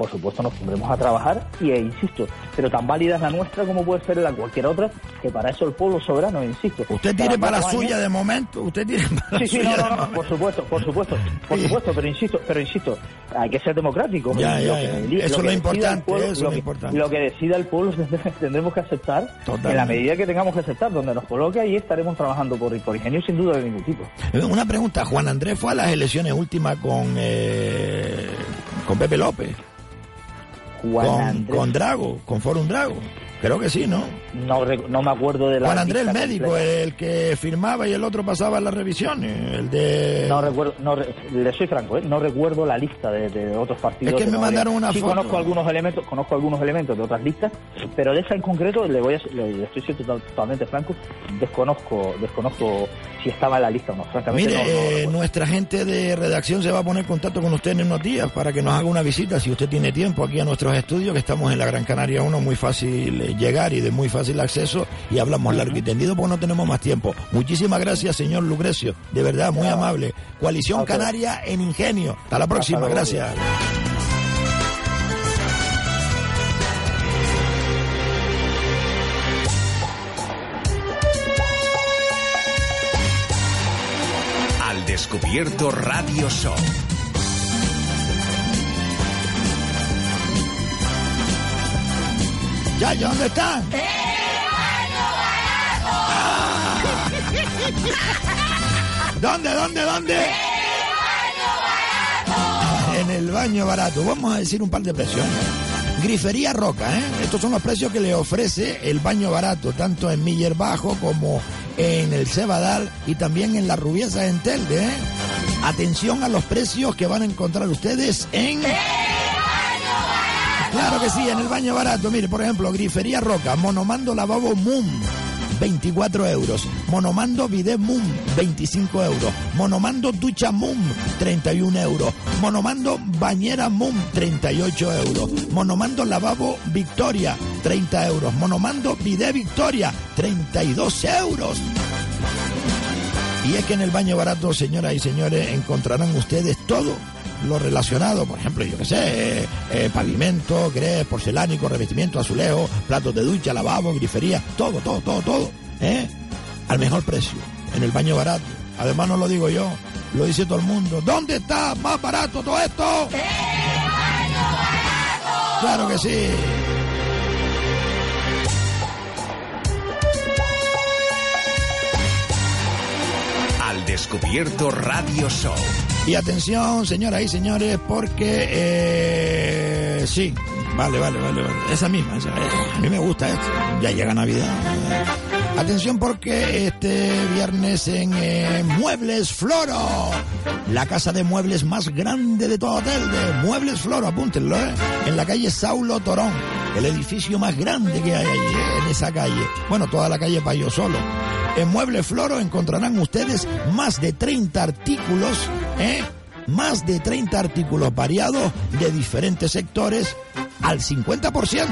por supuesto nos pondremos a trabajar y, e insisto, pero tan válida es la nuestra como puede ser la cualquier otra, que para eso el pueblo soberano, insisto. Usted tiene para la suya años- de momento, usted tiene para Sí, sí, suya no, no, no, por supuesto, por supuesto, por supuesto, pero insisto, pero insisto, hay que ser democrático. Ya, ya, ya. que- Eso es lo importante, pueblo- eso lo importante. Lo que decida el pueblo [LAUGHS] tendremos que aceptar Totalmente. en la medida que tengamos que aceptar, donde nos coloque ahí estaremos trabajando por, por ingenio sin duda de ningún tipo. Eh, Una pregunta, Juan Andrés fue a las elecciones últimas con eh, con Pepe López, Juan con, Andrés. con Drago, con Forum Drago. Creo que sí, ¿no? No, no me acuerdo de la Juan Andrés, el médico, completa. el que firmaba y el otro pasaba las revisiones, el de... No recuerdo, no, le soy franco, ¿eh? no recuerdo la lista de, de otros partidos. Es que me mandaron una sí, foto. conozco algunos elementos, conozco algunos elementos de otras listas, pero de esa en concreto le voy a, le, le estoy siendo total- totalmente franco, desconozco, desconozco si estaba en la lista o no. Francamente, Mire, no- no eh, nuestra gente de redacción se va a poner en contacto con usted en unos días para que nos haga una visita, si usted tiene tiempo, aquí a nuestros estudios, que estamos en la Gran Canaria 1, muy fácil eh, llegar y de muy fácil acceso, y hablamos largo y tendido porque no tenemos más tiempo. Muchísimas gracias, señor Lucrecio, de verdad, muy amable. Coalición. Canaria en Ingenio. Hasta la próxima, gracias. Al descubierto Radio Show. Ya, ¿ya dónde están? ¿Dónde, dónde, dónde? En el baño barato. Vamos a decir un par de precios. ¿eh? Grifería Roca, ¿eh? Estos son los precios que le ofrece el baño barato, tanto en Miller Bajo como en el Cebadal y también en la Rubiesa en Telde, ¿eh? Atención a los precios que van a encontrar ustedes en... Claro que sí, en el baño barato. Mire, por ejemplo, Grifería Roca, Monomando Lavabo Moon, 24 euros. Monomando Bidet Moon, 25 euros. Monomando Ducha Moon, 31 euros. Monomando Bañera Moon, 38 euros. Monomando Lavabo Victoria, 30 euros. Monomando Bidet Victoria, 32 euros. Y es que en el baño barato, señoras y señores, encontrarán ustedes todo lo relacionado, por ejemplo, yo qué sé, eh, eh, pavimento, grés, porcelánico, revestimiento, azulejo, platos de ducha, lavabo, grifería, todo, todo, todo, todo, ¿eh? Al mejor precio, en el baño barato. Además no lo digo yo, lo dice todo el mundo. ¿Dónde está más barato todo esto? Claro que sí. Al descubierto Radio Show. Y atención, señoras y señores, porque eh, sí, vale, vale, vale, vale. Esa misma, esa, eh, a mí me gusta esto. Ya llega Navidad. Atención porque este viernes en eh, Muebles Floro, la casa de muebles más grande de todo hotel de Muebles Floro, apúntenlo, en la calle Saulo Torón, el edificio más grande que hay ¿eh? en esa calle. Bueno, toda la calle para yo solo. En Muebles Floro encontrarán ustedes más de 30 artículos, ¿eh? Más de 30 artículos variados de diferentes sectores al 50%,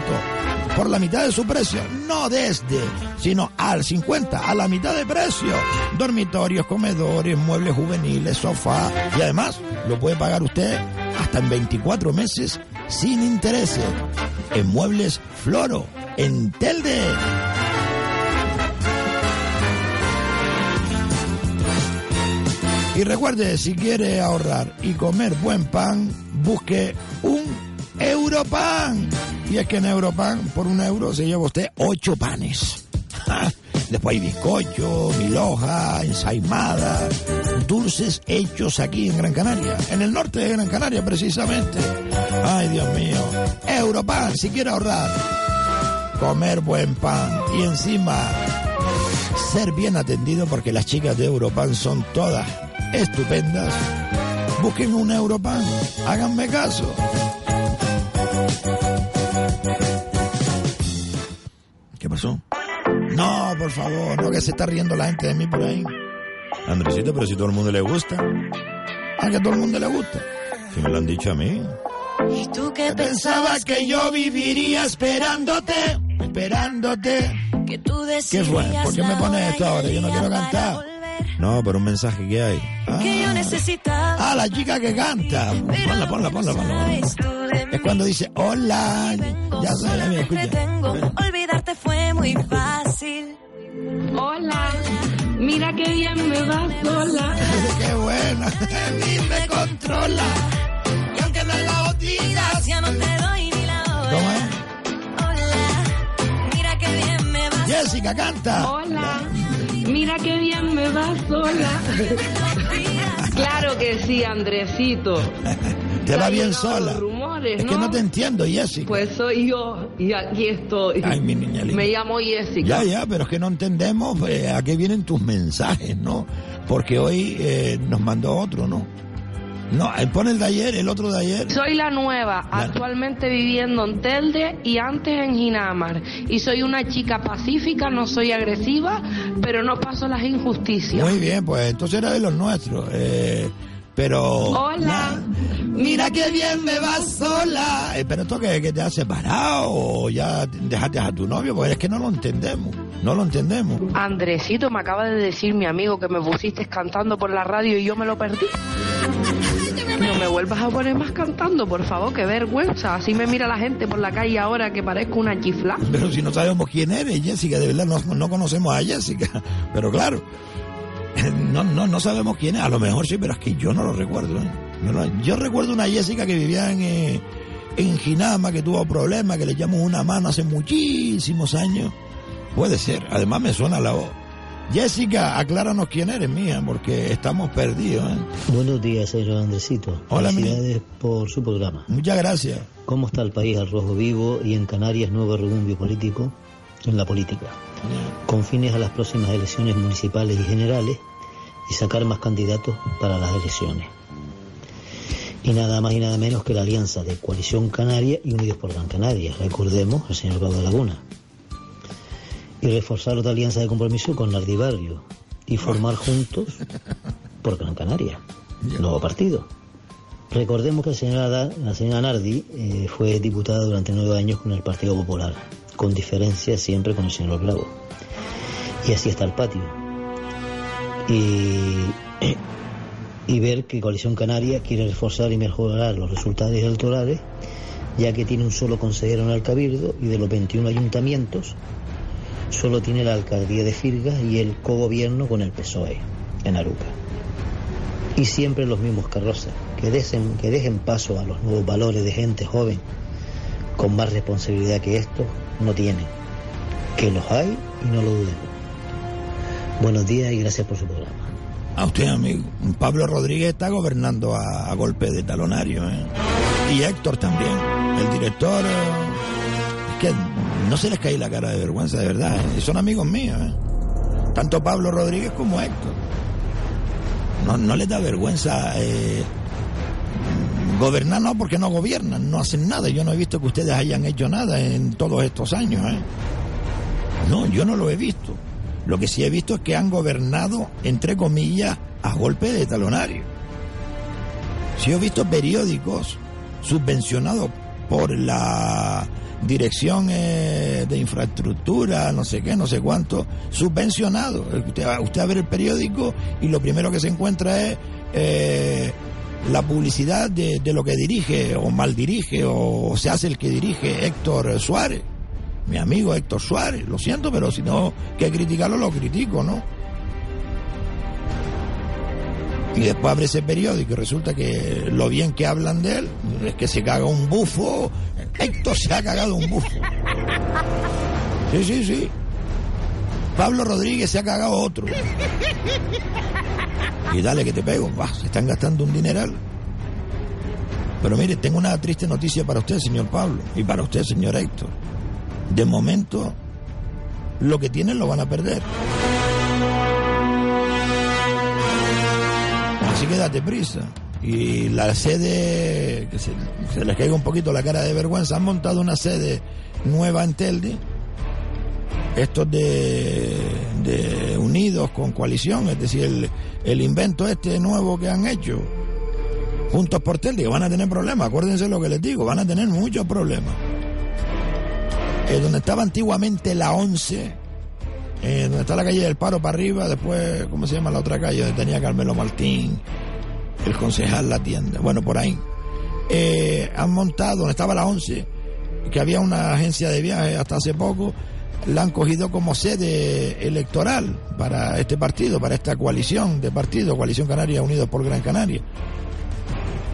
por la mitad de su precio. No desde, sino al 50, a la mitad de precio. Dormitorios, comedores, muebles juveniles, sofá. Y además, lo puede pagar usted hasta en 24 meses sin intereses. En Muebles Floro, en Telde. Y recuerde, si quiere ahorrar y comer buen pan, busque un Europan. Y es que en Europan, por un euro, se lleva usted ocho panes. [LAUGHS] Después hay bizcocho, milhoja, ensaimada, dulces hechos aquí en Gran Canaria, en el norte de Gran Canaria precisamente. Ay, Dios mío. Europan, si quiere ahorrar, comer buen pan y encima ser bien atendido porque las chicas de Europan son todas estupendas. Busquen un Europan, háganme caso. ¿Qué pasó? No, por favor, no que se está riendo la gente de mí por ahí. Andresito, pero si todo el mundo le gusta. A que a todo el mundo le gusta. Si me lo han dicho a mí. ¿Y tú qué Pensaba que yo viviría esperándote, esperándote. Que tú ¿Qué fue? ¿Por qué me pones esto ahora? Yo no quiero cantar. No, pero un mensaje que hay. Ah, Que yo necesitaba. ah, la chica que canta. Ponla, ponla, ponla, ponla. Es cuando dice, hola. Ya sabes, escucha. Tengo. Olvidarte fue muy fácil. Hola, mira qué bien me va sola. [LAUGHS] qué buena. Ni me controla. Y aunque me la digas, ya no te doy ni la hora. ¿Cómo es? Hola, mira qué bien me va Jessica, canta. Hola, mira qué bien me va sola. Claro que sí, Andresito. Te va bien sola. rumores, Es que no te entiendo, Jessica. Pues soy yo y aquí estoy. Ay, mi niña linda. Me llamo Jessica. Ya, ya, pero es que no entendemos eh, a qué vienen tus mensajes, ¿no? Porque hoy eh, nos mandó otro, ¿no? No, él pone el de ayer, el otro de ayer. Soy la nueva, actualmente viviendo en Telde y antes en Ginamar. Y soy una chica pacífica, no soy agresiva, pero no paso las injusticias. Muy bien, pues entonces era de los nuestros. eh, pero. Hola. Mira qué bien me va sola. Eh, pero esto que, que te has separado o ya dejaste a tu novio, pues es que no lo entendemos. No lo entendemos. Andresito, me acaba de decir mi amigo que me pusiste cantando por la radio y yo me lo perdí. No me vuelvas a poner más cantando, por favor, qué vergüenza. Así me mira la gente por la calle ahora que parezco una chifla. Pero si no sabemos quién eres, Jessica, de verdad no, no conocemos a Jessica. Pero claro, [LAUGHS] no, no, no sabemos quién es. A lo mejor sí, pero es que yo no lo recuerdo. ¿eh? Yo recuerdo una Jessica que vivía en, eh, en Ginama, que tuvo problemas, que le echamos una mano hace muchísimos años. Puede ser, además me suena la voz. Jessica, acláranos quién eres, mía, porque estamos perdidos. ¿eh? Buenos días, señor Andresito. Hola, Felicidades por su programa. Muchas gracias. ¿Cómo está el país al rojo vivo y en Canarias nuevo rebumbio político en la política? Con fines a las próximas elecciones municipales y generales y sacar más candidatos para las elecciones. Y nada más y nada menos que la alianza de Coalición Canaria y Unidos por Gran Canaria. Recordemos al señor Pablo Laguna. Y reforzar otra alianza de compromiso con Nardi Barrio y formar juntos por Gran Canaria. Nuevo partido. Recordemos que la señora, Da- la señora Nardi eh, fue diputada durante nueve años con el Partido Popular, con diferencia siempre con el señor Bravo. Y así está el patio. Y, y ver que Coalición Canaria quiere reforzar y mejorar los resultados electorales, ya que tiene un solo consejero en el Cabildo y de los 21 ayuntamientos, solo tiene la alcaldía de Firgas y el cogobierno con el PSOE en Aruca. Y siempre los mismos carrozas, que dejen, que dejen paso a los nuevos valores de gente joven con más responsabilidad que estos, no tienen. Que los hay y no lo duden. Buenos días y gracias por su programa. A usted, amigo. Pablo Rodríguez está gobernando a, a golpe de talonario. ¿eh? Y Héctor también. El director. eh, es que no se les cae la cara de vergüenza, de verdad. ¿eh? Son amigos míos. ¿eh? Tanto Pablo Rodríguez como Héctor. No, no les da vergüenza. eh, gobernar no porque no gobiernan, no hacen nada. Yo no he visto que ustedes hayan hecho nada en todos estos años. ¿eh? No, yo no lo he visto. Lo que sí he visto es que han gobernado, entre comillas, a golpe de talonario. Sí he visto periódicos subvencionados por la dirección eh, de infraestructura, no sé qué, no sé cuánto, subvencionados. Usted, usted va a ver el periódico y lo primero que se encuentra es eh, la publicidad de, lo que dirige o mal dirige o se hace el que dirige Héctor Suárez mi amigo Héctor Suárez. Lo siento, pero si no que criticarlo, lo critico, ¿no? Y después abre ese periódico y resulta que lo bien que hablan de él es que se caga un bufo. Héctor se ha cagado un bufo. Sí, sí, sí. Pablo Rodríguez se ha cagado otro. Y dale que te pego. Se están gastando un dineral. Pero mire, tengo una triste noticia para usted, señor Pablo, y para usted, señor Héctor. De momento, lo que tienen lo van a perder. Así que date prisa. Y la sede, que se, les caiga un poquito la cara de vergüenza, han montado una sede nueva en Telde. Estos de, de Unidos con coalición, es decir, el, el invento este nuevo que han hecho, juntos por Telde, que van a tener problemas. Acuérdense lo que les digo, van a tener muchos problemas. Eh, donde estaba antiguamente la 11, eh, donde está la calle del Paro para arriba, después, ¿cómo se llama la otra calle? Donde tenía Carmelo Martín, el concejal, la tienda. Bueno, por ahí. Eh, han montado, donde estaba la 11, que había una agencia de viajes hasta hace poco, la han cogido como sede electoral para este partido, para esta coalición de partidos, Coalición Canaria Unidos por Gran Canaria.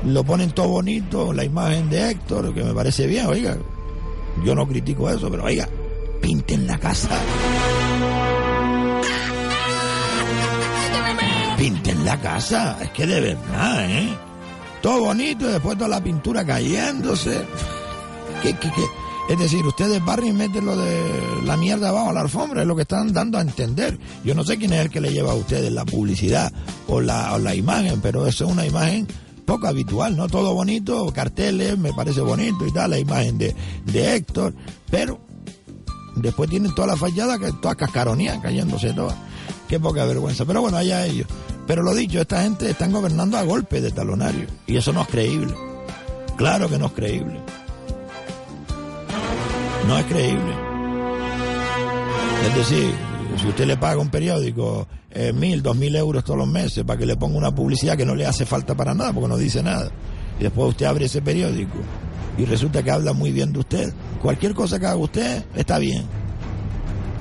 Lo ponen todo bonito, la imagen de Héctor, que me parece bien, oiga, yo no critico eso, pero oiga, pinten la casa. La casa, es que de verdad, ¿eh? Todo bonito y después toda la pintura cayéndose. ¿Qué, qué? Es decir, ustedes barren y meten lo de la mierda abajo a la alfombra, es lo que están dando a entender. Yo no sé quién es el que le lleva a ustedes la publicidad o la, o la imagen, pero eso es una imagen poco habitual, ¿no? Todo bonito, carteles, me parece bonito y tal, la imagen de, de Héctor, pero después tienen toda la fallada, que todas cascaronías cayéndose todas. Qué poca vergüenza. Pero bueno, allá ellos. Pero lo dicho, esta gente están gobernando a golpe de talonario. Y eso no es creíble. Claro que no es creíble. No es creíble. Es decir, si usted le paga un periódico eh, mil, dos mil euros todos los meses para que le ponga una publicidad que no le hace falta para nada, porque no dice nada, y después usted abre ese periódico y resulta que habla muy bien de usted, cualquier cosa que haga usted está bien.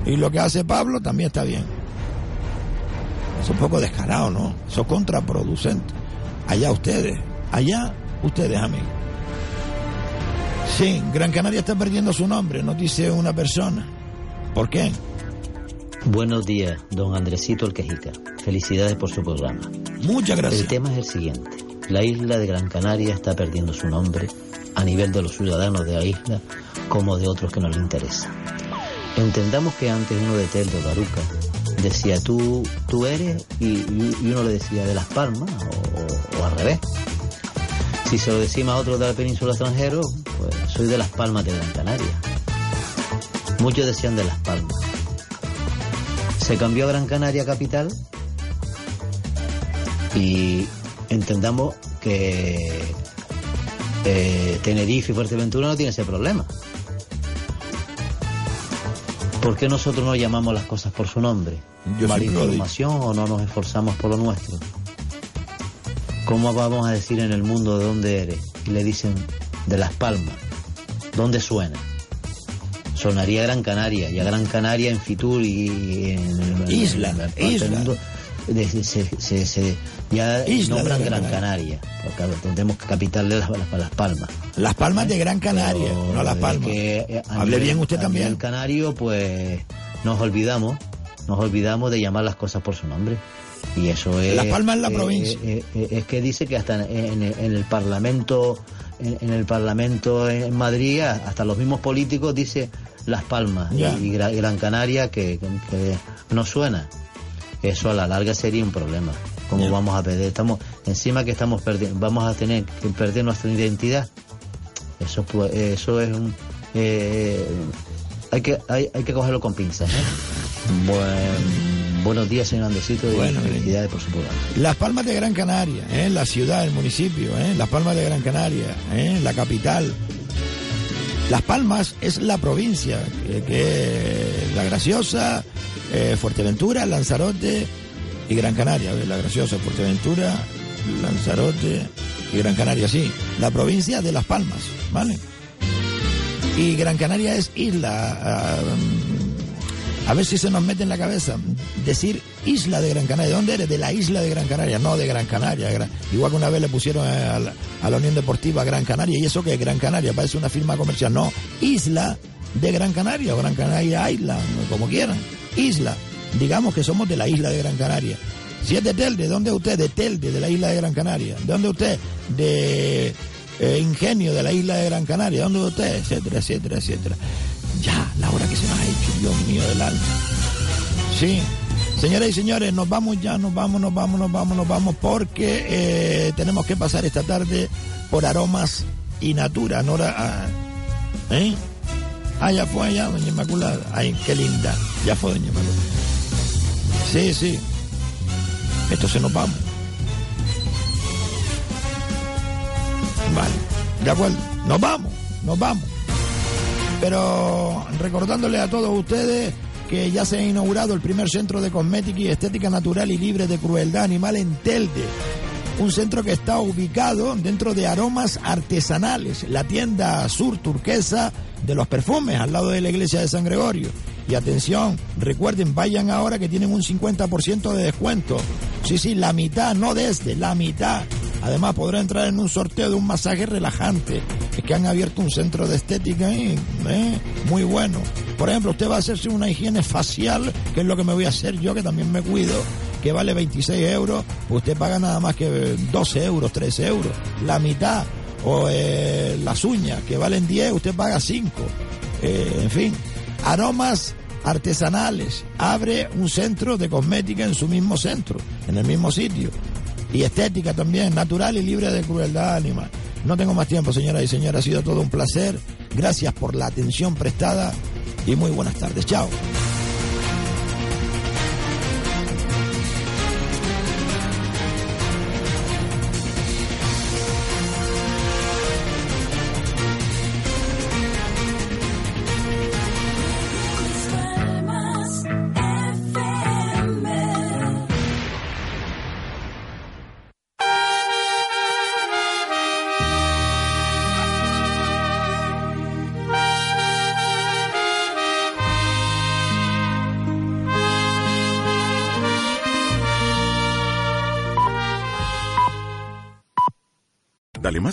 Y lo que hace Pablo también está bien. Es un poco descarado, ¿no? Eso es contraproducente. Allá ustedes, allá ustedes, amigos. Sí, Gran Canaria está perdiendo su nombre, nos dice una persona. ¿Por qué? Buenos días, don Andresito El Quejica. Felicidades por su programa. Muchas gracias. El tema es el siguiente. La isla de Gran Canaria está perdiendo su nombre a nivel de los ciudadanos de la isla como de otros que no le interesa. Entendamos que antes uno de Teldo, Garuca, decía tú, tú eres y, uno le decía de Las Palmas o, al revés. Si se lo decimos a otro de la península extranjero, pues soy de Las Palmas de Gran Canaria. Muchos decían de Las Palmas. Se cambió a Gran Canaria capital y entendamos que eh, Tenerife y Fuerteventura no tiene ese problema. ¿Por qué nosotros no llamamos las cosas por su nombre? Yo ¿Mala siempre lo digo. información o no nos esforzamos por lo nuestro? ¿Cómo vamos a decir en el mundo de dónde eres? Y le dicen de Las Palmas. ¿Dónde suena? Sonaría Gran Canaria, y a Gran Canaria en Fitur y en, Isla, en del mundo, se, se- se- se- ya Isla nombran Gran Gran Canaria, porque entendemos que capital de las, las- las Palmas. Las Palmas de Gran Canaria, no Las Palmas. que, Hable nivel- bien usted también. nivel canario, pues nos olvidamos, nos olvidamos de llamar las cosas por su nombre. Y eso es. Las Palmas es la eh, provincia. eh, eh, es que dice que hasta en, en- en el Parlamento, en, en el Parlamento en Madrid, hasta los mismos políticos dice Las Palmas y, Gran Canaria que, que- no suena. Eso a la larga sería un problema. ¿Cómo vamos a perder? Estamos encima que estamos perdiendo, vamos a tener que perder nuestra identidad. Eso, eso es un. eh, hay, que, hay, hay que cogerlo con pinzas. ¿eh? Buen- buenos días, señor Andesito, y Bueno, felicidades por su programa. Las Palmas de Gran Canaria, ¿eh? la ciudad, el municipio, ¿eh? Las Palmas de Gran Canaria, ¿eh? la capital. Las Palmas es la provincia, que, que es La Graciosa, eh, Fuerteventura, Lanzarote y Gran Canaria. ¿ves? La Graciosa, Fuerteventura, Lanzarote y Gran Canaria, sí. La provincia de Las Palmas, ¿vale? Y Gran Canaria es isla. ah, a ver si se nos mete en la cabeza decir isla de Gran Canaria. ¿De dónde eres? De la isla de Gran Canaria, no de Gran Canaria. Igual que una vez le pusieron a la, Unión Deportiva Gran Canaria. ¿Y eso qué es Gran Canaria? Parece una firma comercial. No, isla de Gran Canaria o Gran Canaria Island, como quieran. Isla. Digamos que somos de la isla de Gran Canaria. Si es de Telde, ¿de dónde usted? De Telde, de la isla de Gran Canaria. ¿De dónde usted? De eh, Ingenio, de la isla de Gran Canaria. ¿De dónde usted? Etcétera, etcétera, etcétera. Ya, la hora que se nos ha hecho, Dios mío del alma. Sí. Señoras y señores, nos vamos ya, nos vamos, nos vamos, nos vamos, nos vamos, porque eh, tenemos que pasar esta tarde por aromas y natura. Nora, ah, ¿eh? Ah, ya fue allá, doña Inmaculada. Ay, qué linda. Ya fue, doña Inmaculada. Sí, sí. Entonces nos vamos. Vale, de acuerdo. Nos vamos, nos vamos. Pero recordándole a todos ustedes que ya se ha inaugurado el primer centro de cosmética y estética natural y libre de crueldad animal en Telde. Un centro que está ubicado dentro de aromas artesanales, la tienda sur turquesa de los perfumes, al lado de la iglesia de San Gregorio. Y atención, recuerden, vayan ahora que tienen un 50% de descuento. Sí, sí, la mitad, no desde, la mitad. Además podrá entrar en un sorteo de un masaje relajante. Que han abierto un centro de estética ahí, ¿eh? muy bueno. Por ejemplo, usted va a hacerse una higiene facial, que es lo que me voy a hacer yo, que también me cuido, que vale 26 euros. Usted paga nada más que 12 euros, 13 euros. La mitad. O eh, las uñas, que valen 10, usted paga 5. Eh, en fin, aromas artesanales. Abre un centro de cosmética en su mismo centro, en el mismo sitio. Y estética también, natural y libre de crueldad animal. No tengo más tiempo, señoras y señores. Ha sido todo un placer. Gracias por la atención prestada y muy buenas tardes. Chao.